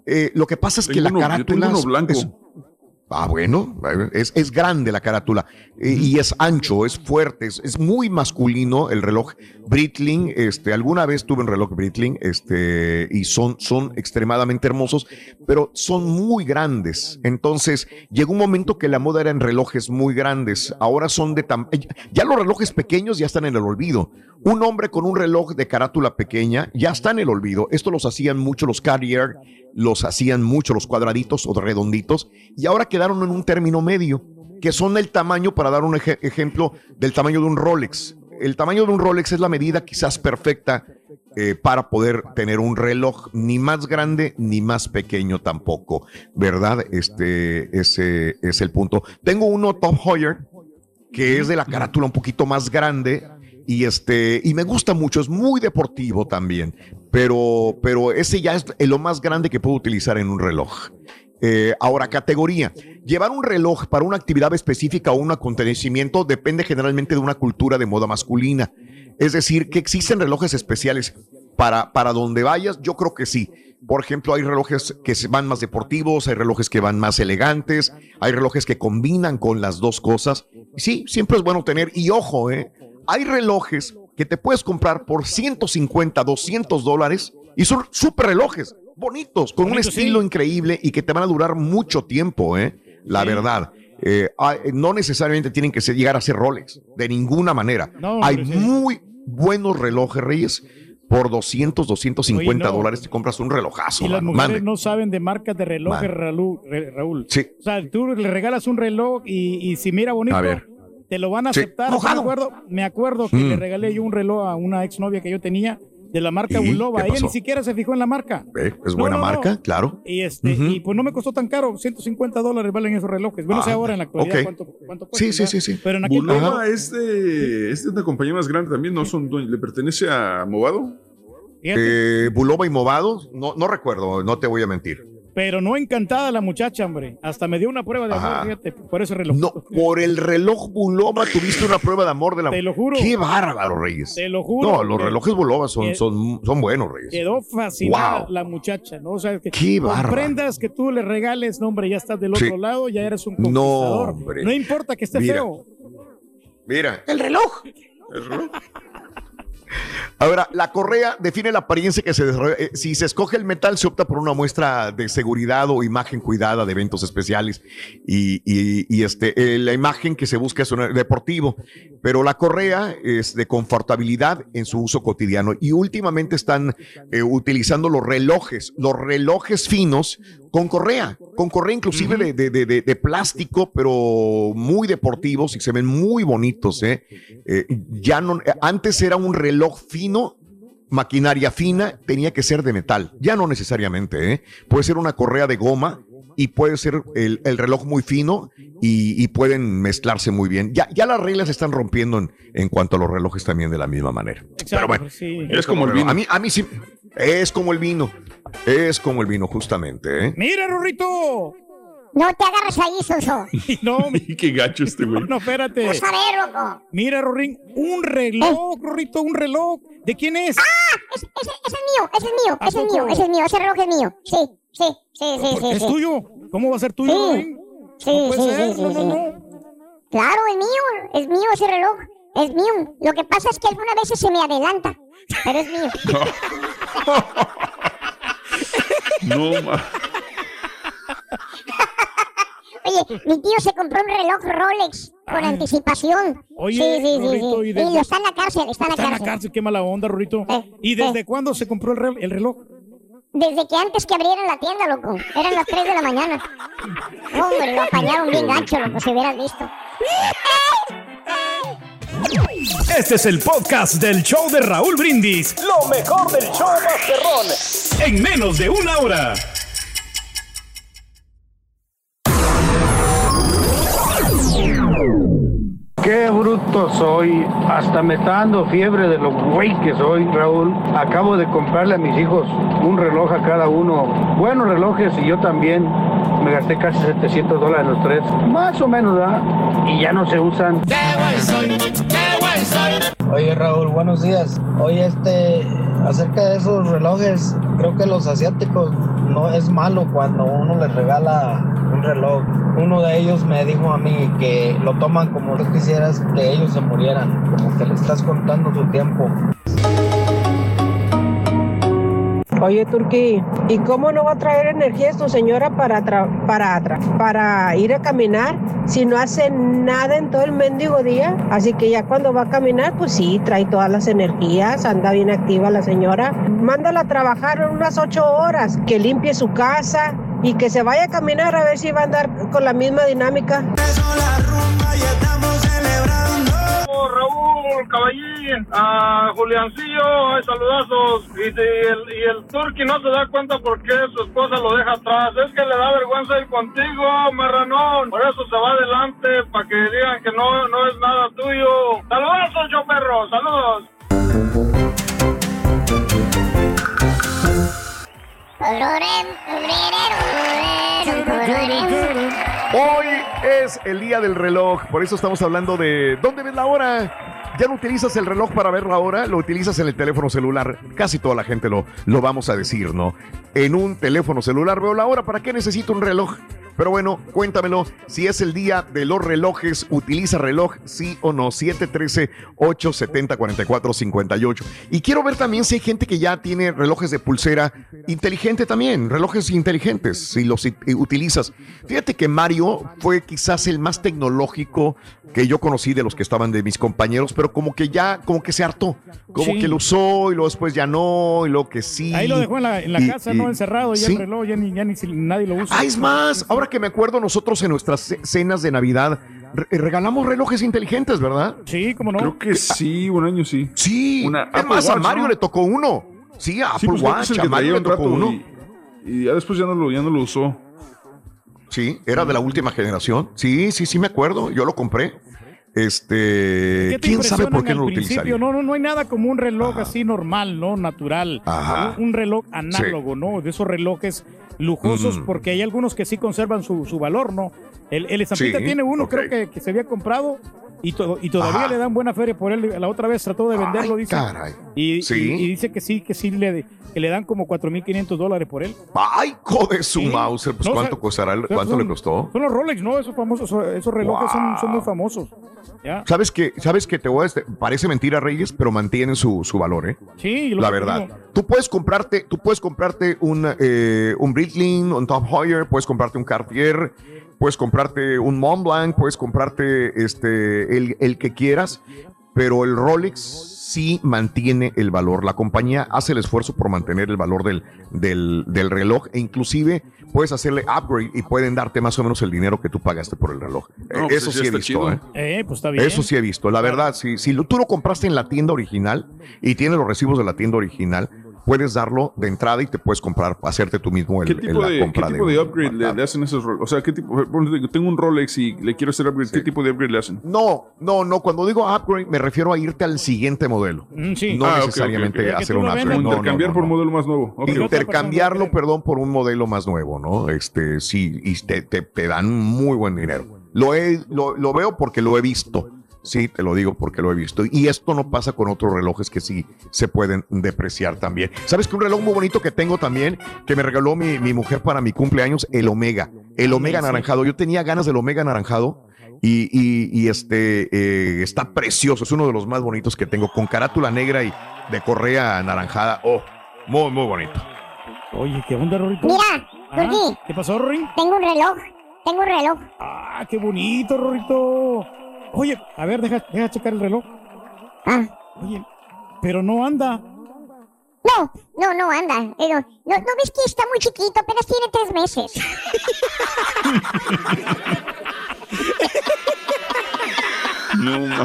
Eh, lo que pasa es que la uno- yo carátula tengo uno blanco. es- Ah, bueno, es, es grande la carátula eh, y es ancho, es fuerte, es, es muy masculino el reloj Breitling. Este, alguna vez tuve un reloj Breitling este, y son, son extremadamente hermosos, pero son muy grandes. Entonces llegó un momento que la moda era en relojes muy grandes. Ahora son de tam- ya los relojes pequeños ya están en el olvido. Un hombre con un reloj de carátula pequeña ya está en el olvido. Esto los hacían mucho los Cartier, los hacían mucho los cuadraditos o redonditos y ahora en un término medio, que son el tamaño, para dar un eje- ejemplo, del tamaño de un Rolex. El tamaño de un Rolex es la medida quizás perfecta eh, para poder tener un reloj, ni más grande ni más pequeño tampoco, ¿verdad? Este, ese es el punto. Tengo uno Top Heuer, que es de la carátula un poquito más grande y este y me gusta mucho, es muy deportivo también, pero pero ese ya es lo más grande que puedo utilizar en un reloj. Eh, ahora, categoría. Llevar un reloj para una actividad específica o un acontecimiento depende generalmente de una cultura de moda masculina. Es decir, que existen relojes especiales para, para donde vayas, yo creo que sí. Por ejemplo, hay relojes que van más deportivos, hay relojes que van más elegantes, hay relojes que combinan con las dos cosas. Sí, siempre es bueno tener. Y ojo, ¿eh? hay relojes que te puedes comprar por 150, 200 dólares y son súper relojes, bonitos, con un estilo sí. increíble y que te van a durar mucho tiempo, ¿eh? la Sí. verdad. Eh, no necesariamente tienen que ser- llegar a ser Rolex, de ninguna manera. No, hay sí. muy buenos relojes, Reyes. Por 200, 250 Oye, no. dólares te compras un relojazo. Y las mano. mujeres Mande. no saben de marcas de relojes. Raúl. Ra- Raúl. Sí. O sea, tú le regalas un reloj y, y si mira bonito, A ver. te lo van a Sí. aceptar. Me acuerdo, me acuerdo que Mm. le regalé yo un reloj a una exnovia que yo tenía de la marca. Bulova. ¿Qué Ella ni siquiera se fijó en la marca. Eh, Es buena no, no. marca, claro. Y, este, y pues no me costó tan caro, 150 dólares valen esos relojes. Bueno, sé Ah, ahora en la actualidad cuánto, cuánto cuesta. Sí, sí, sí, sí. Pero en aquel Bulova es de, es de una compañía más grande también, ¿no? Son, dueños- ¿Le pertenece a Movado? Eh, Bulova y Movado, no, no recuerdo, no te voy a mentir. Pero no encantada la muchacha, hombre. Hasta me dio una prueba de amor, Ajá. fíjate, por ese reloj. No, por el reloj Bulova tuviste una prueba de amor de la Te lo juro. Qué bárbaro, Reyes. Te lo juro. No, los relojes Bulova son, son, son buenos, Reyes. Quedó fascinada Wow. la muchacha, ¿no? O sea, que Qué bárbaro. prendas que tú le regales, no, hombre, ya estás del otro Sí. lado, ya eres un No, conquistador. hombre. No importa que esté Mira. feo. Mira, el reloj. ¿El reloj? Ahora, la correa define la apariencia que se desarrolla. Eh, si se escoge el metal, se opta por una muestra de seguridad o imagen cuidada de eventos especiales. Y, este, eh, la imagen que se busca es un deportivo. Pero la correa es de confortabilidad en su uso cotidiano. Y últimamente están eh, utilizando los relojes, los relojes finos con correa, con correa inclusive de, de- de- plástico, pero muy deportivos y se ven muy bonitos. ¿eh? Eh, ya no, antes era un reloj fino, maquinaria fina, tenía que ser de metal. Ya no necesariamente. ¿eh? Puede ser una correa de goma y puede ser el, el reloj muy fino y, y pueden mezclarse muy bien. Ya, ya las reglas se están rompiendo en, en cuanto a los relojes también de la misma manera. Pero bueno, sí. Es como el vino. A mí, a mí sí. Es como el vino. Es como el vino, justamente. ¿eh? Mira, Rorrito. No te agarres ahí, Soso. No, Qué gacho este güey. no, espérate. Vas a ver, loco. Mira, Rorín, un reloj, Rorrito, un reloj. ¿De quién es? Ah, ese, ese, ese es mío, ese es mío, ¿A ese es mío, ese es mío, ese reloj es mío. Sí, sí, sí, sí, sí. ¿Es sí. tuyo? ¿Cómo va a ser tuyo, Sí. Sí, No sí, ser, sí, sí, no, no, sí. no. Claro, es mío, es mío ese reloj. Es mío. Lo que pasa es que algunas veces se me adelanta, pero es mío. No, ma. Oye, mi tío se compró un reloj Rolex con anticipación. Oye, sí, sí, sí. ¿y Y, desde- lo está en la cárcel, está en la Está en la cárcel. qué mala onda, Rorrito. Eh, ¿Y desde eh. cuándo se compró el reloj? Desde que antes que abrieran la tienda, loco. Eran las 3 de la mañana. Hombre, lo apañaron bien gancho, loco, si hubieras visto. Este es el podcast del show de Raúl Brindis. Lo mejor del show Masterrón. En menos de una hora. Qué soy. Hasta me está dando fiebre de lo güey que soy, Raúl. Acabo de comprarle a mis hijos un reloj a cada uno. Buenos relojes y yo también. Me gasté casi 700 dólares los tres. Más o menos, ¿verdad? Y ya no se usan. Oye Raúl, buenos días. Oye, este, acerca de esos relojes, creo que los asiáticos no es malo cuando uno les regala un reloj. Uno de ellos me dijo a mí que lo toman como tú quisieras que ellos se murieran, como que le estás contando su tiempo. Oye, Turquí, ¿y cómo no va a traer energías tu señora para, para, para ir a caminar si no hace nada en todo el mendigo día? Así que ya cuando va a caminar, pues sí, trae todas las energías, anda bien activa la señora. Mándala a trabajar unas ocho horas, que limpie su casa y que se vaya a caminar a ver si va a andar con la misma dinámica. Raúl, Caballín, a Juliancillo, ay, saludazos. Y, si el, y el Turqui no se da cuenta por qué su esposa lo deja atrás. Es que le da vergüenza ir contigo, marranón. Por eso se va adelante, para que digan que no, no es nada tuyo. Saludazos, yo perro, saludos. Hoy es el día del reloj, por eso estamos hablando de ¿dónde ves la hora? ¿Ya no utilizas el reloj para ver la hora? ¿Lo utilizas en el teléfono celular? Casi toda la gente lo, lo vamos a decir, ¿no? En un teléfono celular veo la hora. ¿Para qué necesito un reloj? Pero bueno, cuéntamelo. Si es el día de los relojes, ¿utiliza reloj? Sí o no. 713-870-4458. Y quiero ver también si hay gente que ya tiene relojes de pulsera inteligente también. Relojes inteligentes, si los i- utilizas. Fíjate que Mario fue quizás el más tecnológico que yo conocí de los que estaban de mis compañeros, pero como que ya, como que se hartó. Como Sí. que lo usó y luego después ya no, y luego que sí. Ahí lo dejó en la, en la Y- casa, y- ¿no? Encerrado, ya Sí. el reloj, ya ni, ya ni si nadie lo usa. Ah, es más, ahora que me acuerdo, nosotros en nuestras ce- cenas de Navidad re- regalamos relojes inteligentes, ¿verdad? Sí, cómo no. Creo que sí, un año sí. Sí, Una es Apple más, a Mario ¿no? le tocó uno. Sí, a Sí, Apple pues que es Watch, a Mario le tocó uno. y, y ya después ya no lo, ya no lo usó. Sí, era de la última generación. Sí, sí, sí me acuerdo. Yo lo compré. Este, ¿Qué te quién sabe por qué no lo utilizaría. No, no, no hay nada como un reloj así normal, ¿no? Natural. Ajá. Un, un reloj análogo, ¿no? De esos relojes lujosos, Mm. porque hay algunos que sí conservan su, su valor, ¿no? El, el estampita Sí, tiene uno, creo que, que se había comprado y, to- y todavía Ajá. le dan buena feria por él. La otra vez trató de venderlo, Ay, dice. caray. Y, Sí. y- y dice que sí, que sí le, que le dan como 4.500 dólares por él. Ay, joder, su Sí. Mauser. Pues No, cuánto o sea, costará, el- cuánto son- le costó. Son los Rolex, ¿no? Esos famosos, esos, relojes son, son muy famosos. ¿Ya? ¿Sabes que ¿Sabes que te voy a este- parece mentira, Reyes, pero mantienen su, su valor, ¿eh? Sí, lo la verdad. digo. Tú puedes comprarte, tú puedes comprarte un, eh, un Breitling, un Top Heuer, puedes comprarte un Cartier, puedes comprarte un Montblanc, puedes comprarte este el, el que quieras, pero el Rolex sí mantiene el valor. La compañía hace el esfuerzo por mantener el valor del, del, del reloj e inclusive puedes hacerle upgrade y pueden darte más o menos el dinero que tú pagaste por el reloj. No, Eh, pues Eso sí he visto. ¿eh? Eh, pues está bien. Eso sí he visto. La verdad, si, si lo- tú lo compraste en la tienda original y tienes los recibos de la tienda original, puedes darlo de entrada y te puedes comprar, hacerte tú mismo el, ¿Qué el- tipo la de, compra ¿qué tipo de upgrade le, le hacen esos Rolex? O sea, ¿qué tipo? por Tengo un Rolex y le quiero hacer upgrade. ¿Qué tipo de upgrade le hacen? No, no, no. Cuando digo upgrade, me refiero a irte al siguiente modelo. Mm, sí. No Ah, necesariamente hacer un upgrade. No, no, Intercambiar no, por no. un modelo más nuevo. Intercambiarlo, perdón, por un modelo más nuevo, ¿no? Este, sí, y te, te- te dan muy buen dinero. Lo, he, lo, lo veo porque lo he visto. Sí, te lo digo porque lo he visto. Y esto no pasa con otros relojes que sí se pueden depreciar también. ¿Sabes que un reloj muy bonito que tengo también, que me regaló mi, mi mujer para mi cumpleaños? El Omega. El Omega anaranjado. Yo tenía ganas del Omega anaranjado. Y, y- y este eh, está precioso, es uno de los más bonitos que tengo, con carátula negra y de correa anaranjada. Oh, muy, muy bonito. Oye, ¿qué onda, Rorito? Mira, Ah, Turquí, ¿Qué pasó, Rory? tengo un reloj. Tengo un reloj. Ah, qué bonito, Rorito. Oye, a ver, deja, deja checar el reloj. Ah. Oye, pero no anda. No, no, no anda. No, no, ¿no ves que está muy chiquito? Apenas tiene tres meses. No,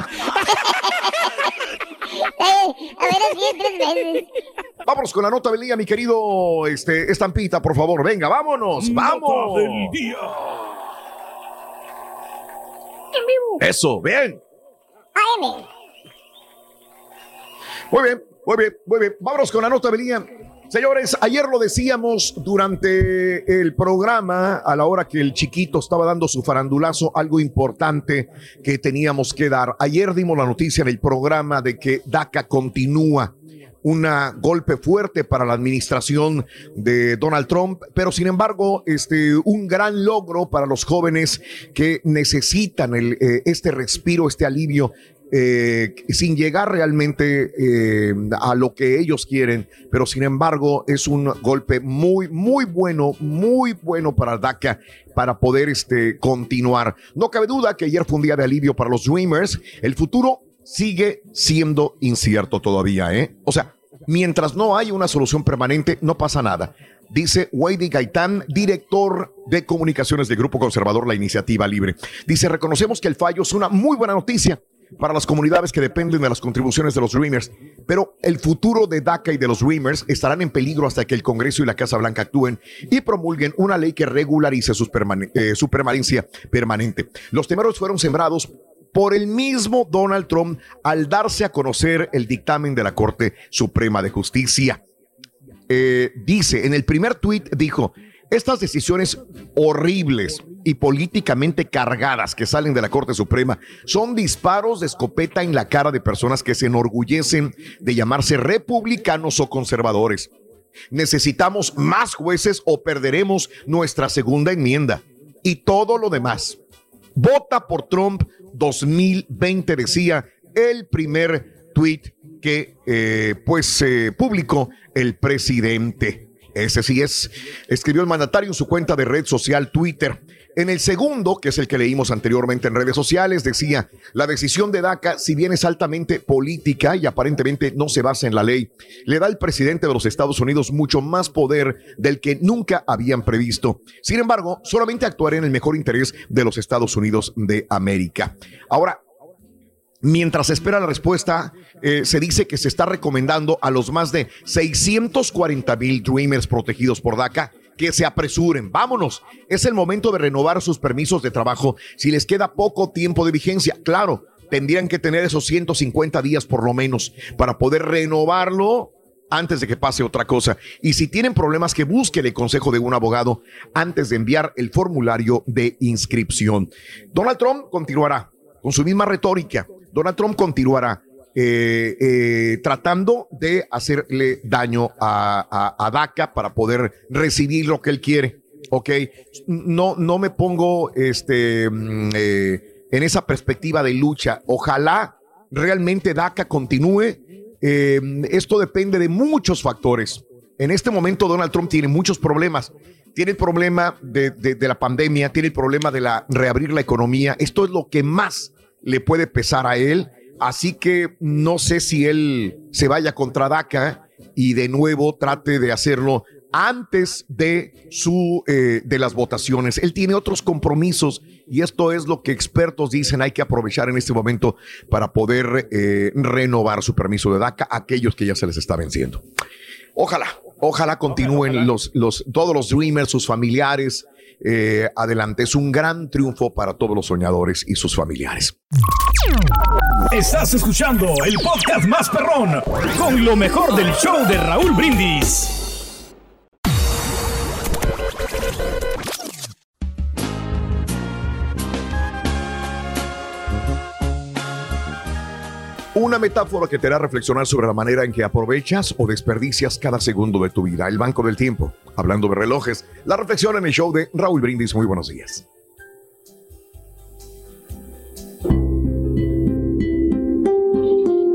Eh, apenas tiene tres meses. Vámonos con la nota del día, mi querido este, Estampita, por favor. Venga, vámonos, vamos. Eso, bien. AM. Muy bien, muy bien, muy bien. Vámonos con la nota del día. Señores, ayer lo decíamos durante el programa, a la hora que el chiquito estaba dando su farandulazo, algo importante que teníamos que dar. Ayer dimos la noticia en el programa de que DACA continúa un golpe fuerte para la administración de Donald Trump, pero sin embargo, este, un gran logro para los jóvenes que necesitan eh, este respiro, este alivio eh, sin llegar realmente eh, a lo que ellos quieren, pero sin embargo es un golpe muy, muy bueno, muy bueno para DACA para poder este, continuar. No cabe duda que ayer fue un día de alivio para los Dreamers. El futuro sigue siendo incierto todavía, ¿eh? O sea, mientras no hay una solución permanente, no pasa nada. Dice Wade Gaitán, director de comunicaciones del Grupo Conservador La Iniciativa Libre. Dice, reconocemos que el fallo es una muy buena noticia para las comunidades que dependen de las contribuciones de los Dreamers, pero el futuro de DACA y de los Dreamers estarán en peligro hasta que el Congreso y la Casa Blanca actúen y promulguen una ley que regularice eh, su permanencia permanente. Los temores fueron sembrados por el mismo Donald Trump al darse a conocer el dictamen de la Corte Suprema de Justicia. Eh, dice, en el primer tuit dijo, Estas decisiones horribles y políticamente cargadas que salen de la Corte Suprema son disparos de escopeta en la cara de personas que se enorgullecen de llamarse republicanos o conservadores. Necesitamos más jueces o perderemos nuestra segunda enmienda y todo lo demás. Vota por Trump 2020, decía el primer tweet que eh, pues eh, publicó el presidente. Ese sí es, escribió el mandatario en su cuenta de red social Twitter. En el segundo, que es el que leímos anteriormente en redes sociales, decía, la decisión de DACA, si bien es altamente política y aparentemente no se basa en la ley, le da al presidente de los Estados Unidos mucho más poder del que nunca habían previsto. Sin embargo, solamente actuará en el mejor interés de los Estados Unidos de América. Ahora, Mientras espera la respuesta, eh, se dice que se está recomendando a los más de 640 mil Dreamers protegidos por DACA que se apresuren. Vámonos. Es el momento de renovar sus permisos de trabajo si les queda poco tiempo de vigencia. Claro, tendrían que tener esos 150 días por lo menos para poder renovarlo antes de que pase otra cosa. Y si tienen problemas, que busquen el consejo de un abogado antes de enviar el formulario de inscripción. Donald Trump continuará con su misma retórica. Donald Trump continuará eh, eh, tratando de hacerle daño a, DACA para poder recibir lo que él quiere. Ok, no, no me pongo este, mm, eh, en esa perspectiva de lucha. Ojalá realmente DACA continúe. esto depende de muchos factores. En este momento Donald Trump tiene muchos problemas. Tiene el problema de, de la pandemia, tiene el problema de la reabrir la economía. Esto es lo que más le puede pesar a él Así que no sé si él se vaya contra DACA y de nuevo trate de hacerlo antes de su eh, de las votaciones. Él tiene otros compromisos y esto es lo que expertos dicen hay que aprovechar en este momento para poder eh, renovar su permiso de DACA a aquellos que ya se les está venciendo. Ojalá, ojalá continúen Los, los, todos los dreamers, sus familiares. Eh, adelante, es un gran triunfo para todos los soñadores y sus familiares. Estás escuchando el podcast más perrón con lo mejor del show de Raúl Brindis. Una metáfora que te hará reflexionar sobre la manera en que aprovechas o desperdicias cada segundo de tu vida. El banco del tiempo. Hablando de relojes, la reflexión en el show de Raúl Brindis. Muy buenos días.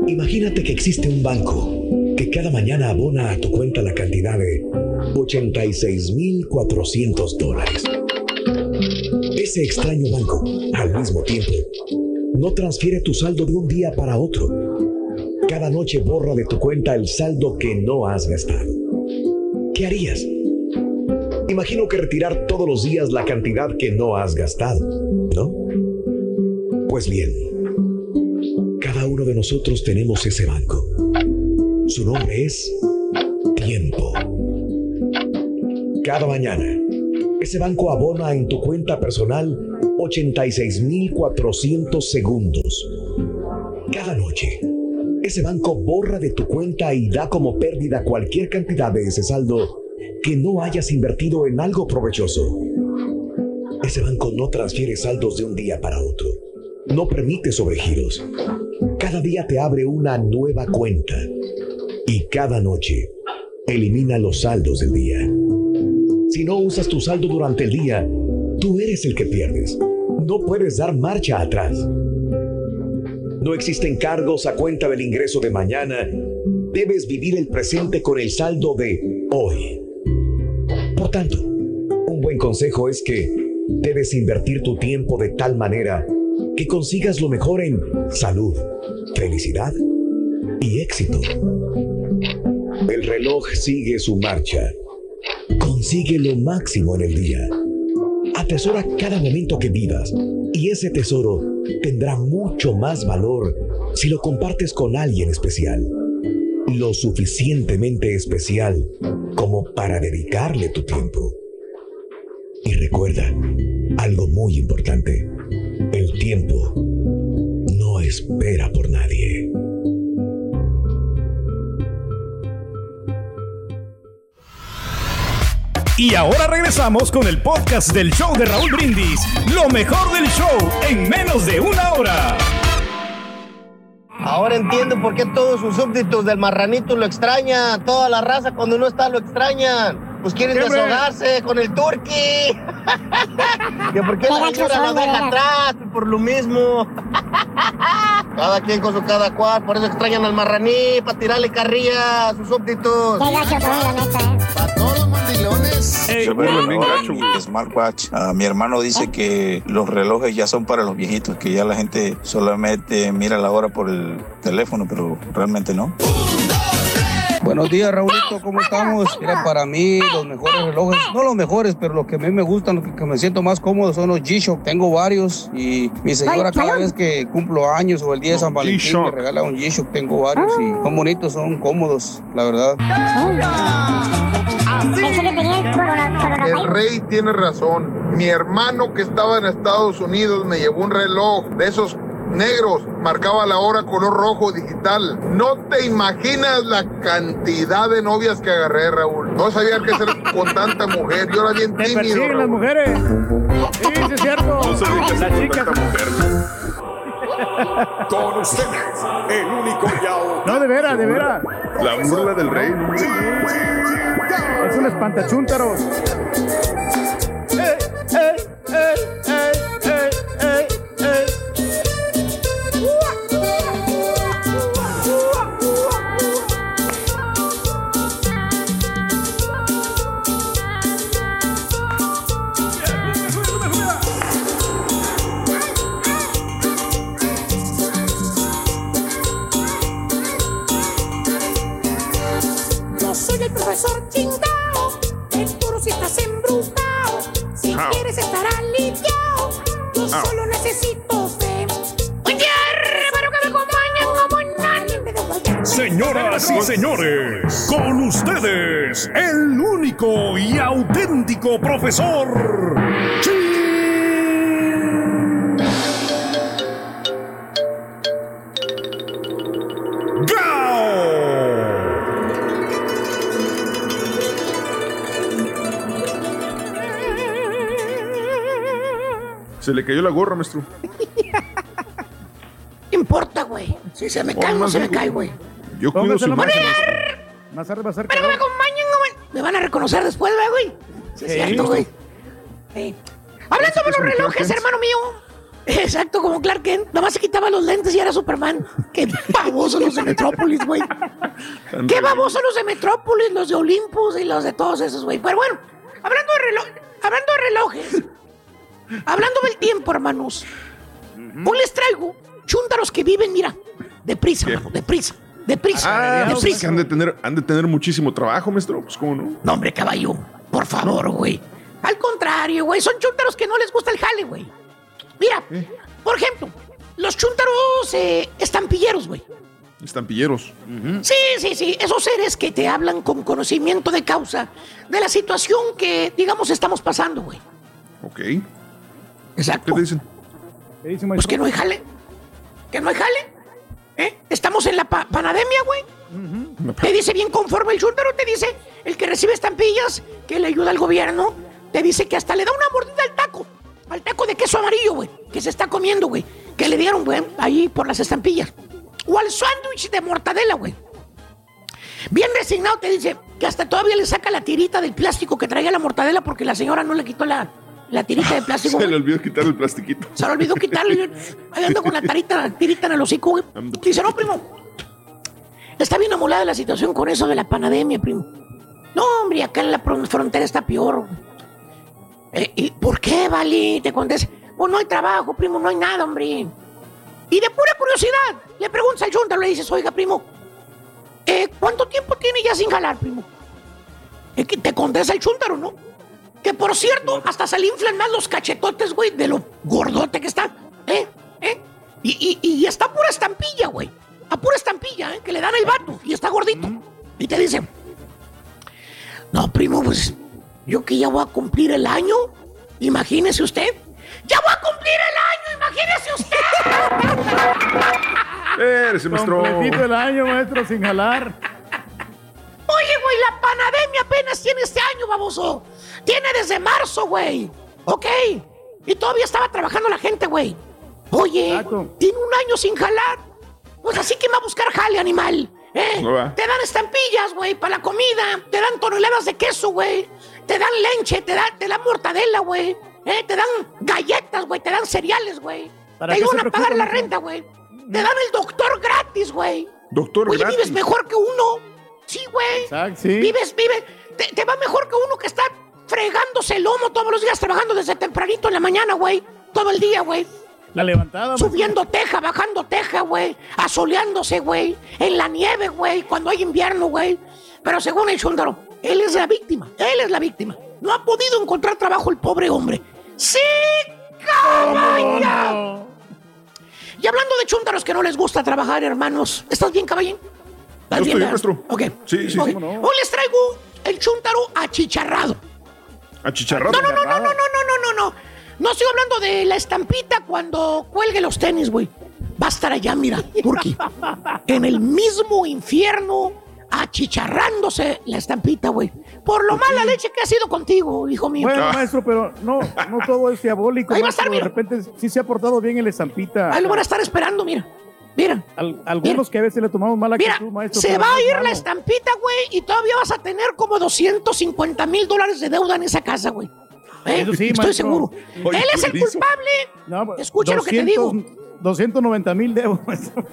Imagínate que existe un banco que cada mañana abona a tu cuenta la cantidad de 86.400 dólares. Ese extraño banco, al mismo tiempo, no transfiere tu saldo de un día para otro. Cada noche borra de tu cuenta el saldo que no has gastado. ¿Qué harías? Imagino que retirar todos los días la cantidad que no has gastado, ¿no? Pues bien, uno de nosotros tenemos ese banco. Su nombre es tiempo. Cada mañana, ese banco abona en tu cuenta personal 86.400 segundos. Cada noche, ese banco borra de tu cuenta y da como pérdida cualquier cantidad de ese saldo que no hayas invertido en algo provechoso. Ese banco no transfiere saldos de un día para otro. No permite sobregiros cada día te abre una nueva cuenta y cada noche elimina los saldos del día. Si no usas tu saldo durante el día, tú eres el que pierdes. No puedes dar marcha atrás. No existen cargos a cuenta del ingreso de mañana. Debes vivir el presente con el saldo de hoy. Por tanto, un buen consejo es que debes invertir tu tiempo de tal manera que consigas lo mejor en salud, felicidad y éxito. El reloj sigue su marcha. Consigue lo máximo en el día. Atesora cada momento que vivas y ese tesoro tendrá mucho más valor si lo compartes con alguien especial. Lo suficientemente especial como para dedicarle tu tiempo. Y recuerda algo muy importante. El tiempo no espera por nadie. Y ahora regresamos con el podcast del show de Raúl Brindis. Lo mejor del show en menos de una hora. Ahora entiendo por qué todos sus súbditos del marranito lo extrañan. Toda la raza cuando no está lo extrañan. Pues quieren desahogarse con el turqui. que por qué la señora de deja atrás por lo mismo. cada quien con su cada cual. Por eso extrañan al marraní para tirarle carrilla a sus súbditos. Qué gachos son, la neta, ¿eh? Smartwatch. Ah, mi hermano dice que los relojes ya son para los viejitos, que ya la gente solamente mira la hora por el teléfono, pero realmente no. Buenos días, Raulito, ¿cómo estamos? Mira, para mí los mejores relojes, no los mejores, pero los que a mí me gustan, los que, que me siento más cómodo son los G-Shock. Tengo varios y mi señora cada vez que cumplo años o el día de San Valentín me regala un G-Shock. Tengo varios y son bonitos, son cómodos, la verdad. El rey tiene razón. Mi hermano que estaba en Estados Unidos me llevó un reloj de esos negros, marcaba la hora color rojo digital. No te imaginas la cantidad de novias que agarré, Raúl. No sabía qué hacer con tanta mujer. Yo era bien Te tímido. las mujeres. Sí, sí, es cierto. No sabía qué hacer Las con chicas. tanta mujer. Con ustedes, el único y No, de veras, de veras. La burla del rey. ¿no? Es un espantachúntaros. Señoras y señores, con ustedes, el único y auténtico profesor. Se le cayó la gorra, maestro. No importa, güey. Si se me cae, no se me cae, güey. Yo cuido su más imagen. Más arriba, más cerca. Pero que me acompañan, güey. Me van a reconocer después, ¿verdad, güey. Sí, es cierto, güey. Sí. Hablando de los relojes, hermano mío. Exacto, como Clark Kent. Nada más se quitaba los lentes y era Superman. Qué babosos los de Metrópolis, güey. Qué babosos los de Metrópolis, los de Olympus y los de todos esos, güey. Pero bueno, hablando de reloj, hablando de relojes, hablando del tiempo, hermanos. Hoy les traigo chúntaros que viven, mira, deprisa, hermano, deprisa, deprisa, Ah, pues deprisa. han de, tener, han de tener muchísimo trabajo, maestro. Pues cómo no. No, hombre, caballo, por favor, güey. Al contrario, güey, son chúntaros que no les gusta el jale, güey. Mira, por ejemplo, los chúntaros eh, estampilleros, güey. Estampilleros. Sí, sí, sí, esos seres que te hablan con conocimiento de causa de la situación que, digamos, estamos pasando, güey. Ok. Exacto. ¿Qué te dicen? ¿Qué dice, Pues maestro? que no hay jale. Que no hay jale. ¿Eh? Estamos en la pa- panademia, güey. Te dice bien conforme el chúntaro, te dice el que recibe estampillas, que le ayuda al gobierno, te dice que hasta le da una mordida al taco, al taco de queso amarillo, güey, que se está comiendo, güey, que le dieron, güey, ahí por las estampillas. O al sándwich de mortadela, güey. Bien resignado te dice que hasta todavía le saca la tirita del plástico que traía la mortadela porque la señora no le quitó la, la tirita de plástico. Se le olvidó quitar el plastiquito. Se le olvidó quitarle. Ahí ando con la tarita, tirita en el hocico, güey. Dice, no, primo. Está bien amolada la situación con eso de la panademia, primo. No, hombre, acá en la fron- frontera está peor. Eh, ¿Y por qué, Vali? Te contesta. Pues no hay trabajo, primo, no hay nada, hombre. Y de pura curiosidad, le preguntas al Junta, le dices, oiga, primo, eh, ¿cuánto tiempo tiene ya sin jalar, primo? Es que te contesta el chúntaro, ¿no? Que por cierto, hasta se le inflan más los cachetotes, güey, de lo gordote que está. ¿Eh? ¿Eh? Y, y, y está a pura estampilla, güey. A pura estampilla, ¿eh? Que le dan el vato y está gordito. Y te dice, no, primo, pues yo que ya voy a cumplir el año, imagínese usted. ¡Ya voy a cumplir el año! ¡Imagínese usted! Espérese, maestro. Completito el año, maestro, sin jalar. Oye, güey, la pandemia apenas tiene este año, baboso. Tiene desde marzo, güey. ¿Ok? Y todavía estaba trabajando la gente, güey. Oye, tiene un año sin jalar. Pues así que va a buscar jale, animal. ¿eh? Te dan estampillas, güey, para la comida. Te dan toneladas de queso, güey. Te dan leche, te dan, te dan mortadela, güey. ¿eh? Te dan galletas, güey. Te dan cereales, güey. ¿Para Te ayudan a pagar la renta, güey. Te dan el doctor gratis, güey. Doctor Oye, gratis. vives mejor que uno. Sí, güey. Sí. Vives, vives. Te, te va mejor que uno que está fregándose el lomo todos los días trabajando desde tempranito en la mañana, güey. Todo el día, güey. La levantada. Subiendo teja, bajando teja, güey. Asoleándose, güey. En la nieve, güey. Cuando hay invierno, güey. Pero según el Chúndaro, él es la víctima. Él es la víctima. No ha podido encontrar trabajo el pobre hombre. ¡Sí, caballa! Y hablando de chúntaros que no les gusta trabajar, hermanos. ¿Estás bien, caballín? ¿Estás Yo estoy bien, verdad? maestro. Ok. Sí, sí, Ok. sí. Hoy les traigo el chúntaro achicharrado. Achicharrado. No, no, no, no, no, no, no, no, no. No estoy hablando de la estampita cuando cuelgue los tenis, güey. Va a estar allá, mira, Turki. En el mismo infierno, achicharrándose la estampita, güey. Por lo mala leche que ha sido contigo, hijo mío. Bueno, maestro, pero no, no todo es diabólico. Ahí va a estar, maestro. De repente sí se ha portado bien el estampita. Ahí lo van a estar esperando, mira. Mira. Al- algunos que a veces le tomamos mala Mira, actitud, maestro. se va a ir malo. la estampita, güey, y todavía vas a tener como 250 mil dólares de deuda en esa casa, güey. ¿Eh? Eso sí, Estoy maestro. seguro. Oye, Él es el culpable. No, pues, Escucha lo que te digo. 290 mil de maestro.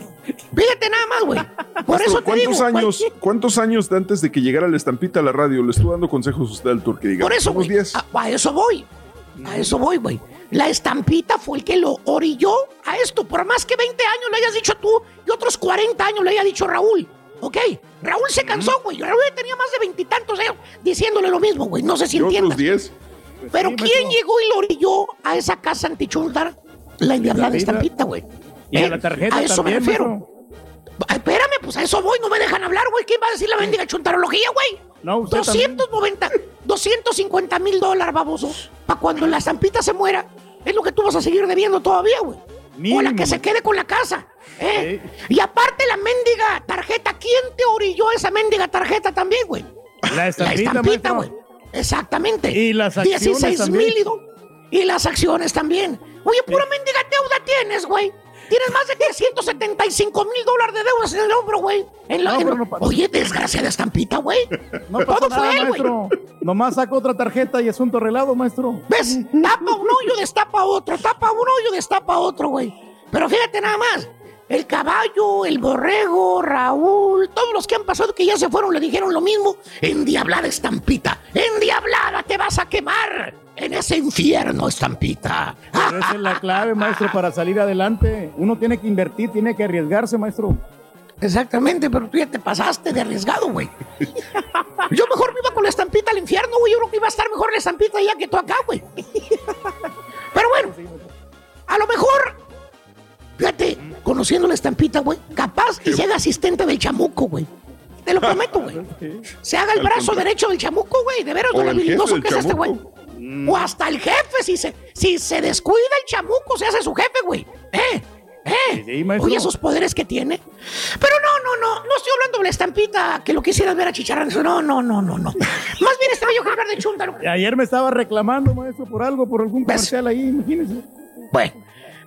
Fíjate nada más, güey. Por eso te digo. ¿cuántos años, ¿Cuántos años de antes de que llegara la estampita a la radio le estuvo dando consejos usted al turque? Diga, Por eso, unos güey. 10. A, a eso voy. A eso voy, güey. La estampita fue el que lo orilló a esto. Por más que 20 años le hayas dicho tú y otros 40 años le haya dicho Raúl. ¿Ok? Raúl se cansó, güey. Raúl tenía más de veintitantos años diciéndole lo mismo, güey. No sé si entiendas. 10. Pero ¿quién llegó y lo orilló a esa casa antichundar? La indiablada La vida. estampita, güey. Y a Eh, la tarjeta a eso también, me refiero. maestro. Espérame, pues a eso voy, no me dejan hablar, güey. ¿Quién va a decir la mendiga chuntarología, güey? No, usted 290, 250 mil dólares, baboso. Para cuando la estampita se muera, es lo que tú vas a seguir debiendo todavía, güey. O la que se quede con la casa. ¿eh? Y aparte la mendiga tarjeta, ¿quién te orilló esa mendiga tarjeta también, güey? La estampita, estampita, maestro. güey. Exactamente. Y las acciones 16 también. mil y, y las acciones también. Oye, pura mendiga deuda tienes, güey. Tienes más de 375 mil dólares de deudas en el hombro, güey. En la- No, en Oye, desgraciada estampita, güey. No Todo nada, fue él, güey. maestro. Nomás saco otra tarjeta y asunto arreglado, maestro. ¿Ves? Tapa un hoyo, destapa otro. Tapa un hoyo, destapa otro, güey. Pero fíjate nada más. El caballo, el borrego, Raúl, todos los que han pasado que ya se fueron le dijeron lo mismo. Endiablada estampita. Endiablada te vas a quemar en ese infierno, estampita. Pero esa es la clave, maestro, para salir adelante. Uno tiene que invertir, tiene que arriesgarse, maestro. Exactamente, pero tú ya te pasaste de arriesgado, güey. Yo mejor me iba con la estampita al infierno, güey. Yo creo que iba a estar mejor la estampita allá que tú acá, güey. Pero bueno, a lo mejor, fíjate, conociendo la estampita, güey, capaz y se haga asistente del chamuco, güey. Te lo prometo, güey. Se haga el brazo derecho del chamuco, güey. De veras, lo habilidoso que es este, güey. O hasta el jefe, si se, si se descuida el chamuco, se hace su jefe, güey. ¿Eh? ¿Eh? Oye, esos poderes que tiene. Pero no, no, no, no estoy hablando de la estampita que lo quisieras ver a chicharrón. No, no, no, no, no. Más bien este bello hablar de chúntaro. Ayer me estaba reclamando, maestro, por algo, por algún comercial ahí, imagínese. Bueno,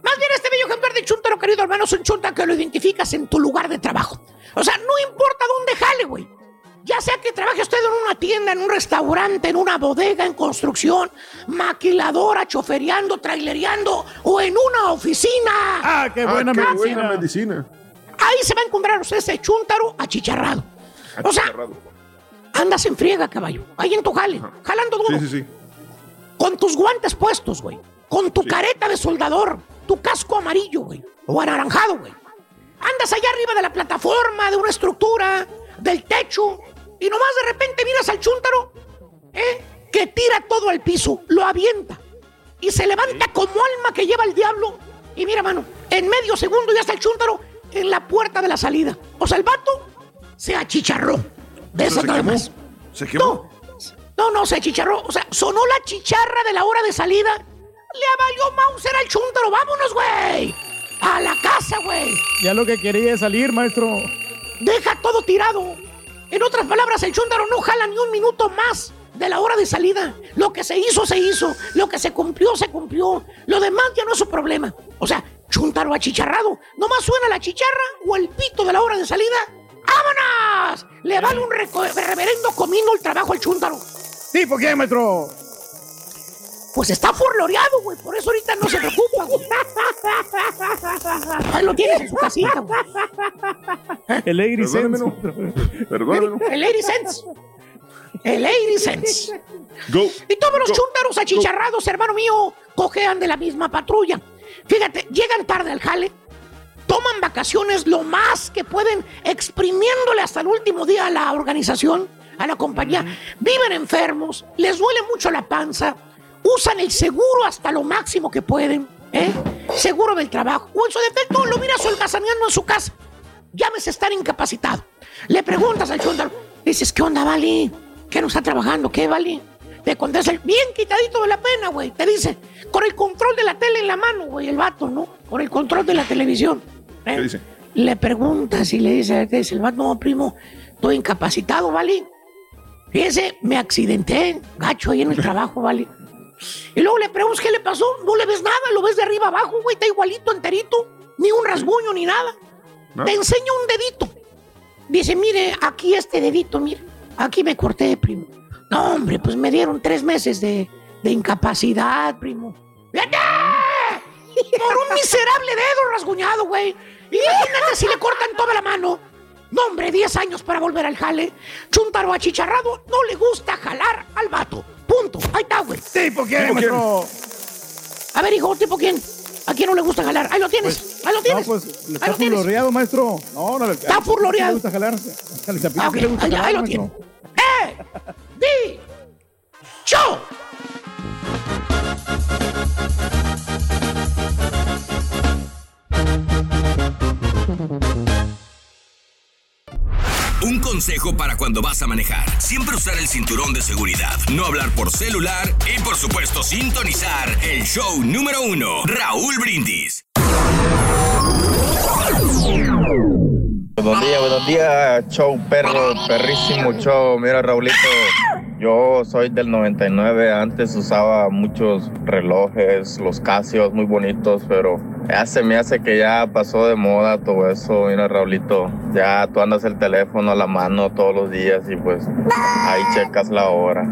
más bien este bello ejemplar de chúntaro, querido hermano, es un chunta que lo identificas en tu lugar de trabajo. O sea, no importa dónde jale, güey. Ya sea que trabaje usted en una tienda, en un restaurante, en una bodega, en construcción, maquiladora, chofereando, trailereando o en una oficina. Ah, qué buena Ah, qué medicina. buena medicina. Ahí se va a encontrar usted ese chúntaro achicharrado. O sea, andas en friega, caballo. Ahí en tu jale, jalando duro. Sí, sí, sí. Con tus guantes puestos, güey. Con tu careta de soldador. Tu casco amarillo, güey. O anaranjado, güey. Andas allá arriba de la plataforma, de una estructura, del techo. Y nomás de repente miras al chúntaro, ¿eh? Que tira todo al piso, lo avienta. Y se levanta como alma que lleva el diablo. Y mira, mano, en medio segundo ya está el chúntaro en la puerta de la salida. O sea, el vato se achicharró. De eso se nada más. Se quemó. No, no, se achicharró. O sea, sonó la chicharra de la hora de salida. Le valió Mauser al chúntaro. ¡Vámonos, güey! A la casa, güey. Ya lo que quería es salir, maestro. Deja todo tirado. En otras palabras, el chúndaro no jala ni un minuto más de la hora de salida. Lo que se hizo, se hizo. Lo que se cumplió, se cumplió. Lo demás ya no es su problema. O sea, chúntaro achicharrado. Nomás suena la chicharra o el pito de la hora de salida. ¡Vámonos! Le vale un reverendo comino el trabajo al chúntaro. Sí, ¿por qué, maestro? Pues está forloreado, güey. Por eso ahorita no se preocupa, güey. Ahí lo tienes en su casita, güey. El Lady Sense. Perdóname. El Lady Sense. El Lady Sense. Go. Y todos los chúntaros achicharrados, hermano mío, cojean de la misma patrulla. Fíjate, llegan tarde al jale, toman vacaciones lo más que pueden, exprimiéndole hasta el último día a la organización, a la compañía. Viven enfermos, les duele mucho la panza, usan el seguro hasta lo máximo que pueden, ¿eh? Seguro del trabajo. O en su defecto, lo miras holgazaneando en su casa. Llámese estar incapacitado. Le preguntas al chúntaro, dices, ¿qué onda, Vali? ¿Qué no está trabajando? ¿Qué, Vali? Te contesta el bien quitadito de la pena, güey. Te dice, con el control de la tele en la mano, güey, el vato, ¿no? Con el control de la televisión. ¿eh? ¿Qué dice? Le preguntas y le dice, ¿qué dice el vato? No, primo, estoy incapacitado, ¿vale? Fíjese, me accidenté, gacho, ahí en el trabajo, ¿vale? Y luego le preguntas, ¿qué le pasó? No le ves nada, lo ves de arriba abajo, güey, está igualito, enterito. Ni un rasguño, ni nada. ¿No? Te enseña un dedito. Dice, mire, aquí este dedito, mire. Aquí me corté, primo. No, hombre, pues me dieron tres meses de, de incapacidad, primo. ¡Fíjate! Por un miserable dedo rasguñado, güey. Imagínate si le cortan toda la mano. No, hombre, 10 años para volver al jale. Chuntaro achicharrado no le gusta jalar al vato. Punto. Ahí está, güey. ¿Tipo quién, maestro? A ver, hijo, ¿tipo quién? ¿A quién no le gusta jalar? Ahí lo tienes. ahí lo No, tienes. pues ahí está lo tienes. furloreado, maestro. No, no, Está furloreado. Le gusta sí le gusta ahí, jalar, ahí lo maestro. tiene. ¡Eh! ¡Di! ¡Show! Consejo para cuando vas a manejar. Siempre usar el cinturón de seguridad, no hablar por celular y por supuesto sintonizar el show número uno, Raúl Brindis. Buenos días, buenos días, show perro, perrísimo show. Mira, Raulito, yo soy del 99, antes usaba muchos relojes, los Casios muy bonitos, pero ya se me hace que ya pasó de moda todo eso. Mira, Raulito, ya tú andas el teléfono a la mano todos los días y pues ahí checas la hora.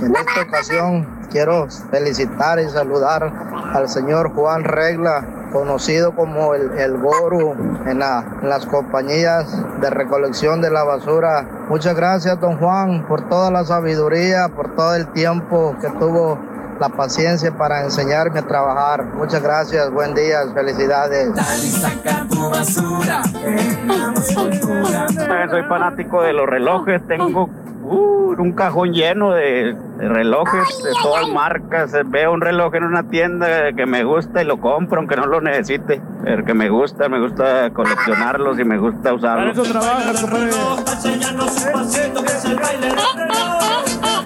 En esta ocasión quiero felicitar y saludar al señor Juan Regla, conocido como el, el Goru en, la- en las compañías de recolección de la basura. Muchas gracias, don Juan, por toda la sabiduría, por todo el tiempo que tuvo la paciencia para enseñarme a trabajar. Muchas gracias, buen día, felicidades. Soy fanático de los relojes, tengo uh, un cajón lleno de, de relojes de todas marcas. Veo un reloj en una tienda que me gusta y lo compro aunque no lo necesite. Pero que me gusta, me gusta coleccionarlos y me gusta Para eso usarlos.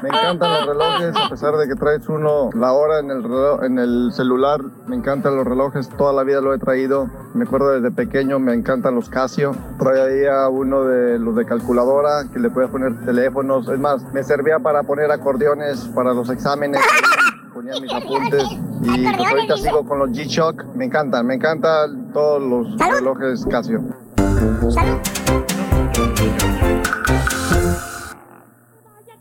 Me encantan los relojes, a pesar de que traes uno la hora en el, reloj- en el celular. Me encantan los relojes, toda la vida lo he traído. Me acuerdo desde pequeño, me encantan los Casio. Traía uno de los de calculadora que le podías poner teléfonos. Es más, me servía para poner acordeones para los exámenes. Ponía mis apuntes y pues ahorita sigo con los G-Shock. Me encantan, me encantan todos los relojes Casio.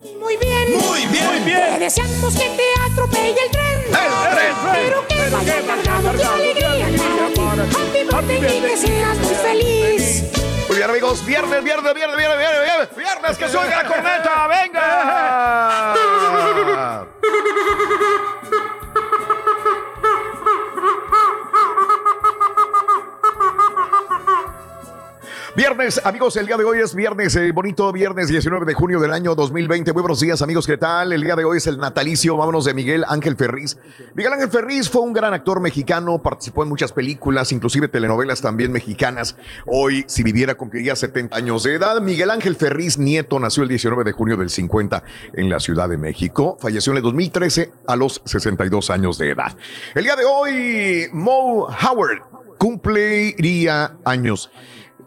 Muy bien. Muy bien. Muy bien. Te deseamos que te atropelle el tren. El tren. Pero que vaya cargado de alegría para ti. Happy birthday y que seas muy feliz. Muy bien, amigos. Viernes, viernes, viernes, viernes, viernes, viernes. Viernes, que oiga la corneta. ¡Venga! Viernes, amigos, el día de hoy es viernes, eh, bonito viernes 19 de junio del año 2020. Muy buenos días, amigos, ¿qué tal? El día de hoy es el natalicio, vámonos de Miguel Ángel Ferriz. Miguel Ángel Ferriz fue un gran actor mexicano, participó en muchas películas, inclusive telenovelas también mexicanas. Hoy, si viviera, cumpliría 70 años de edad. Miguel Ángel Ferriz Nieto nació el 19 de junio del 50 en la Ciudad de México. Falleció en el 2013 a los 62 años de edad. El día de hoy, Mo Howard cumpliría años.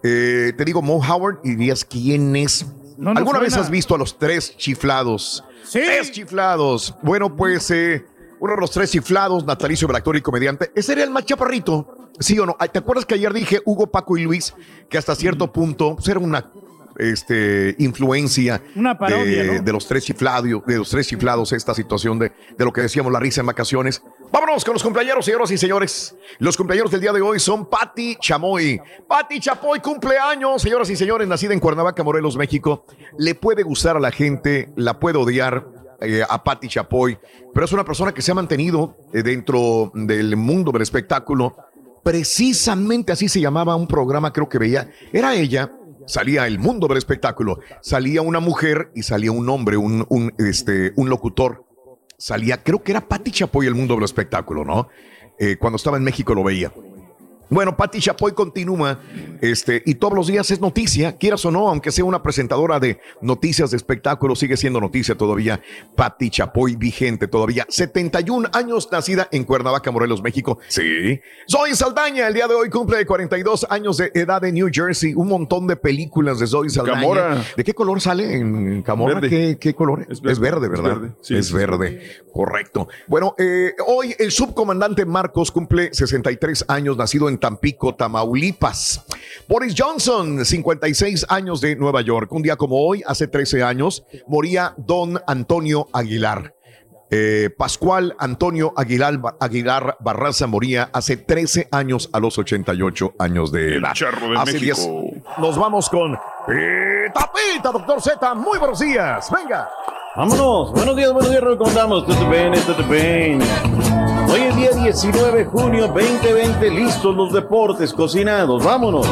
Eh, te digo Mo Howard y dirías quién es. No ¿Alguna vez has visto a los tres chiflados? Sí. Tres chiflados. Bueno, pues eh, uno de los tres chiflados, natalicio, actor y comediante, ese era el más chaparrito. ¿Sí o no? Ah, ¿Te acuerdas que ayer dije Hugo, Paco y Luis que hasta cierto punto pues, era una este, influencia Una parodia, de, ¿no? de los tres chiflados, de los tres chiflados, esta situación de, de lo que decíamos la risa en vacaciones. Vámonos con los cumpleaños, señoras y señores. Los cumpleaños del día de hoy son Patti Chamoy. Patti Chapoy, cumpleaños, señoras y señores, nacida en Cuernavaca, Morelos, México. Le puede gustar a la gente, la puede odiar eh, a Patti Chapoy, pero es una persona que se ha mantenido eh, dentro del mundo del espectáculo. Precisamente así se llamaba un programa, creo que veía. Era ella, salía el mundo del espectáculo, salía una mujer y salía un hombre, un, un, este, un locutor. Salía, creo que era Patti Chapoy el mundo del espectáculo, ¿no? Eh, cuando estaba en México lo veía. Bueno, Patti Chapoy continúa, este, y todos los días es noticia, quieras o no, aunque sea una presentadora de noticias de espectáculos, sigue siendo noticia todavía. Patti Chapoy vigente todavía, 71 años, nacida en Cuernavaca, Morelos, México. Sí. Zoe Saldaña, el día de hoy cumple 42 años de edad en New Jersey. Un montón de películas de Zoe Saldaña. ¿De qué color sale en Camorra? Verde. ¿Qué, qué color? Es verde, es ¿verdad? verde. Sí, es sí, sí. verde. Correcto. Bueno, eh, hoy el subcomandante Marcos cumple 63 años, nacido en Tampico, Tamaulipas. Boris Johnson, 56 años de Nueva York. Un día como hoy, hace 13 años, moría don Antonio Aguilar. Eh, Pascual Antonio Aguilar, Aguilar Barraza moría hace 13 años a los 88 años de edad. charro de Hace México. 10 Nos vamos con Pita Pita, doctor Z. Muy buenos días. Venga. Vámonos. Buenos días, buenos días. ¿Cómo andamos? Todo bien, todo bien. Hoy es día 19 de junio 2020. Listos los deportes cocinados. Vámonos.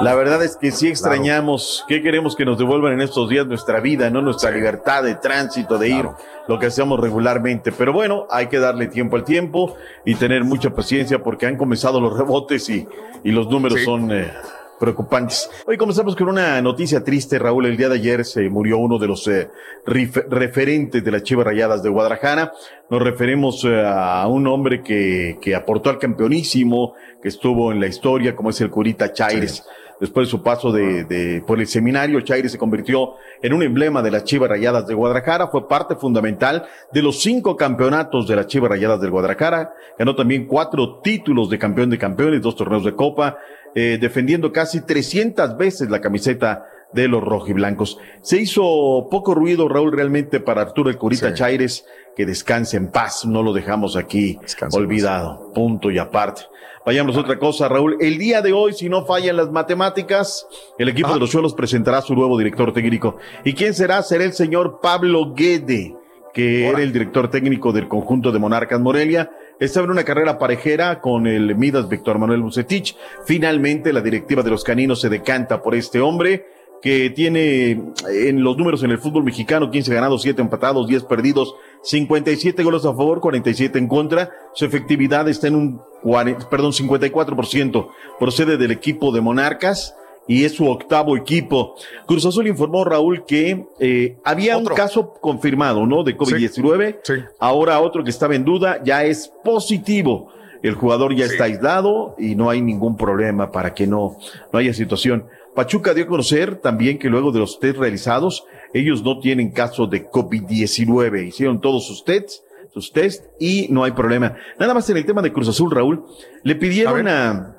La verdad es que sí extrañamos, ¿qué queremos que nos devuelvan en estos días? Nuestra vida, ¿no? Nuestra libertad de tránsito, de ir, lo que hacemos regularmente. Pero bueno, hay que darle tiempo al tiempo y tener mucha paciencia porque han comenzado los rebotes y, y los números Sí. son eh, preocupantes. Hoy comenzamos con una noticia triste, Raúl. El día de ayer se murió uno de los eh, referentes de las Chivas Rayadas de Guadalajara. Nos referimos eh, a un hombre que, que aportó al campeonísimo, que estuvo en la historia, como es el Curita Chaires. Después de su paso de, de- por el seminario, Chaires se convirtió en un emblema de las Chivas Rayadas de Guadalajara. Fue parte fundamental de los cinco campeonatos de las Chivas Rayadas del Guadalajara. Ganó también cuatro títulos de campeón de campeones, dos torneos de copa, eh, defendiendo casi 300 veces la camiseta de los rojiblancos. Se hizo poco ruido, Raúl, realmente para Arturo el Curita Sí. Chaires, que descanse en paz, no lo dejamos aquí Descanse olvidado, punto y aparte. Vayamos a otra cosa, Raúl. El día de hoy, si no fallan las matemáticas, el equipo de los suelos presentará su nuevo director técnico. ¿Y quién será? Será el señor Pablo Guede, que era el director técnico del conjunto de Monarcas Morelia. Estaba en una carrera parejera con el Midas Víctor Manuel Bucetich. Finalmente, la directiva de los caninos se decanta por este hombre que tiene en los números en el fútbol mexicano 15 ganados, 7 empatados, 10 perdidos, 57 goles a favor, 47 en contra. Su efectividad está en un 40, perdón, 54%. Procede del equipo de Monarcas y es su octavo equipo. Cruz Azul informó Raúl que eh, había Otro. un caso confirmado, ¿no? De COVID-19. Sí. Ahora otro que estaba en duda ya es positivo. El jugador ya está aislado y no hay ningún problema para que no, no haya situación. Pachuca dio a conocer también que luego de los test realizados, ellos no tienen caso de COVID-19. Hicieron todos sus tests, sus test y no hay problema. Nada más en el tema de Cruz Azul, Raúl, le pidieron a,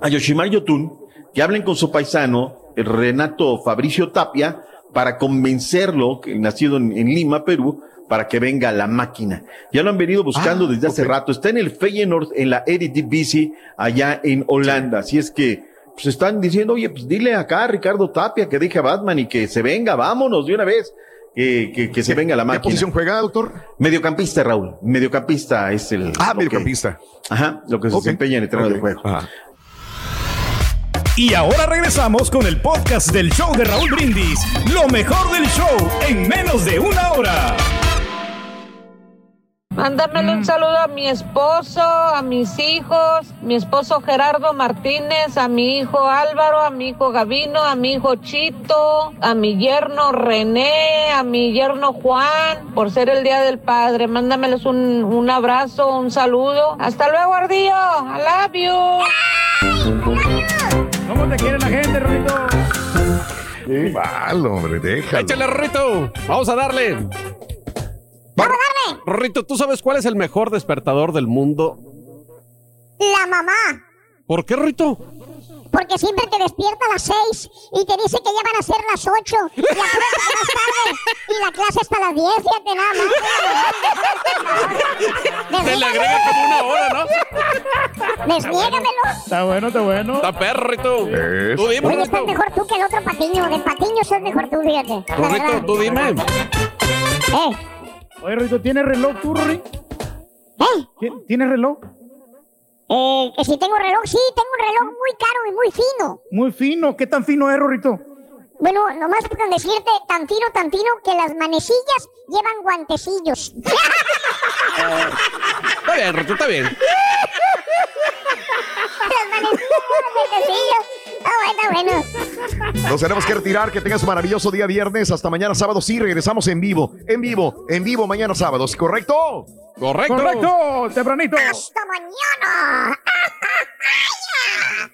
a Yoshimar Yotun que hablen con su paisano, el Renato Fabricio Tapia, para convencerlo, que nacido en, en Lima, Perú, para que venga la máquina. Ya lo han venido buscando Ah, desde hace rato. Está en el Feyenoord, en la Eredivisie, allá en Holanda. Así es que, pues están diciendo, oye, pues dile acá a Ricardo Tapia que deje a Batman y que se venga, vámonos de una vez. Que, que, que se venga la ¿Qué máquina. posición juega, doctor? Mediocampista, Raúl. Mediocampista es el. Ah, que- mediocampista. ajá, lo que se Ok. desempeña en el terreno de juego. Ajá. Y ahora regresamos con el podcast del show de Raúl Brindis. Lo mejor del show en menos de una hora. Mándamele un saludo a mi esposo, a mis hijos, mi esposo Gerardo Martínez, a mi hijo Álvaro, a mi hijo Gavino, a mi hijo Chito, a mi yerno René, a mi yerno Juan, por ser el Día del Padre. Mándameles un, un abrazo, un saludo. Hasta luego, Ardillo. I love you. ¿Cómo te quiere la gente, Rorrito? Qué mal, hombre, déjalo. Échale, Rorrito. Vamos a darle. ¡Vamos a darle! Rorrito, ¿tú sabes cuál es el mejor despertador del mundo? La mamá. ¿Por qué, Rorrito? Porque siempre te despierta a las 6 y te dice que ya van a ser las 8 y acuérdate más tarde y la clase hasta las 10, fíjate nada más. Se le agrega como una hora, ¿no? Desniégamelo. Está bueno, está bueno. Está perrito. Es. Tú dime, Oye, estás mejor tú que el otro patiño. De patiño sos mejor tú, fíjate. la verdad. tú dime. Eh, Oye, Rorrito, ¿tienes reloj tú, Rorri? ¿Eh? ¿Tienes reloj? Eh, que si tengo reloj, sí, tengo un reloj muy caro y muy fino. Muy fino. ¿Qué tan fino es, Rorrito? Bueno, nomás con decirte tan fino, tan fino que las manecillas llevan guantecillos. Está bien, Rorrito, está bien. las manecillas llevan guantecillos. Está bueno, está bueno. Nos tenemos que retirar. Que tengas un maravilloso día viernes. Hasta mañana sábado. Sí, regresamos en vivo. En vivo. En vivo mañana sábado. ¿Correcto? Correcto. Correcto, tempranito. ¡Hasta mañana!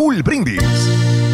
Raúl Brindis.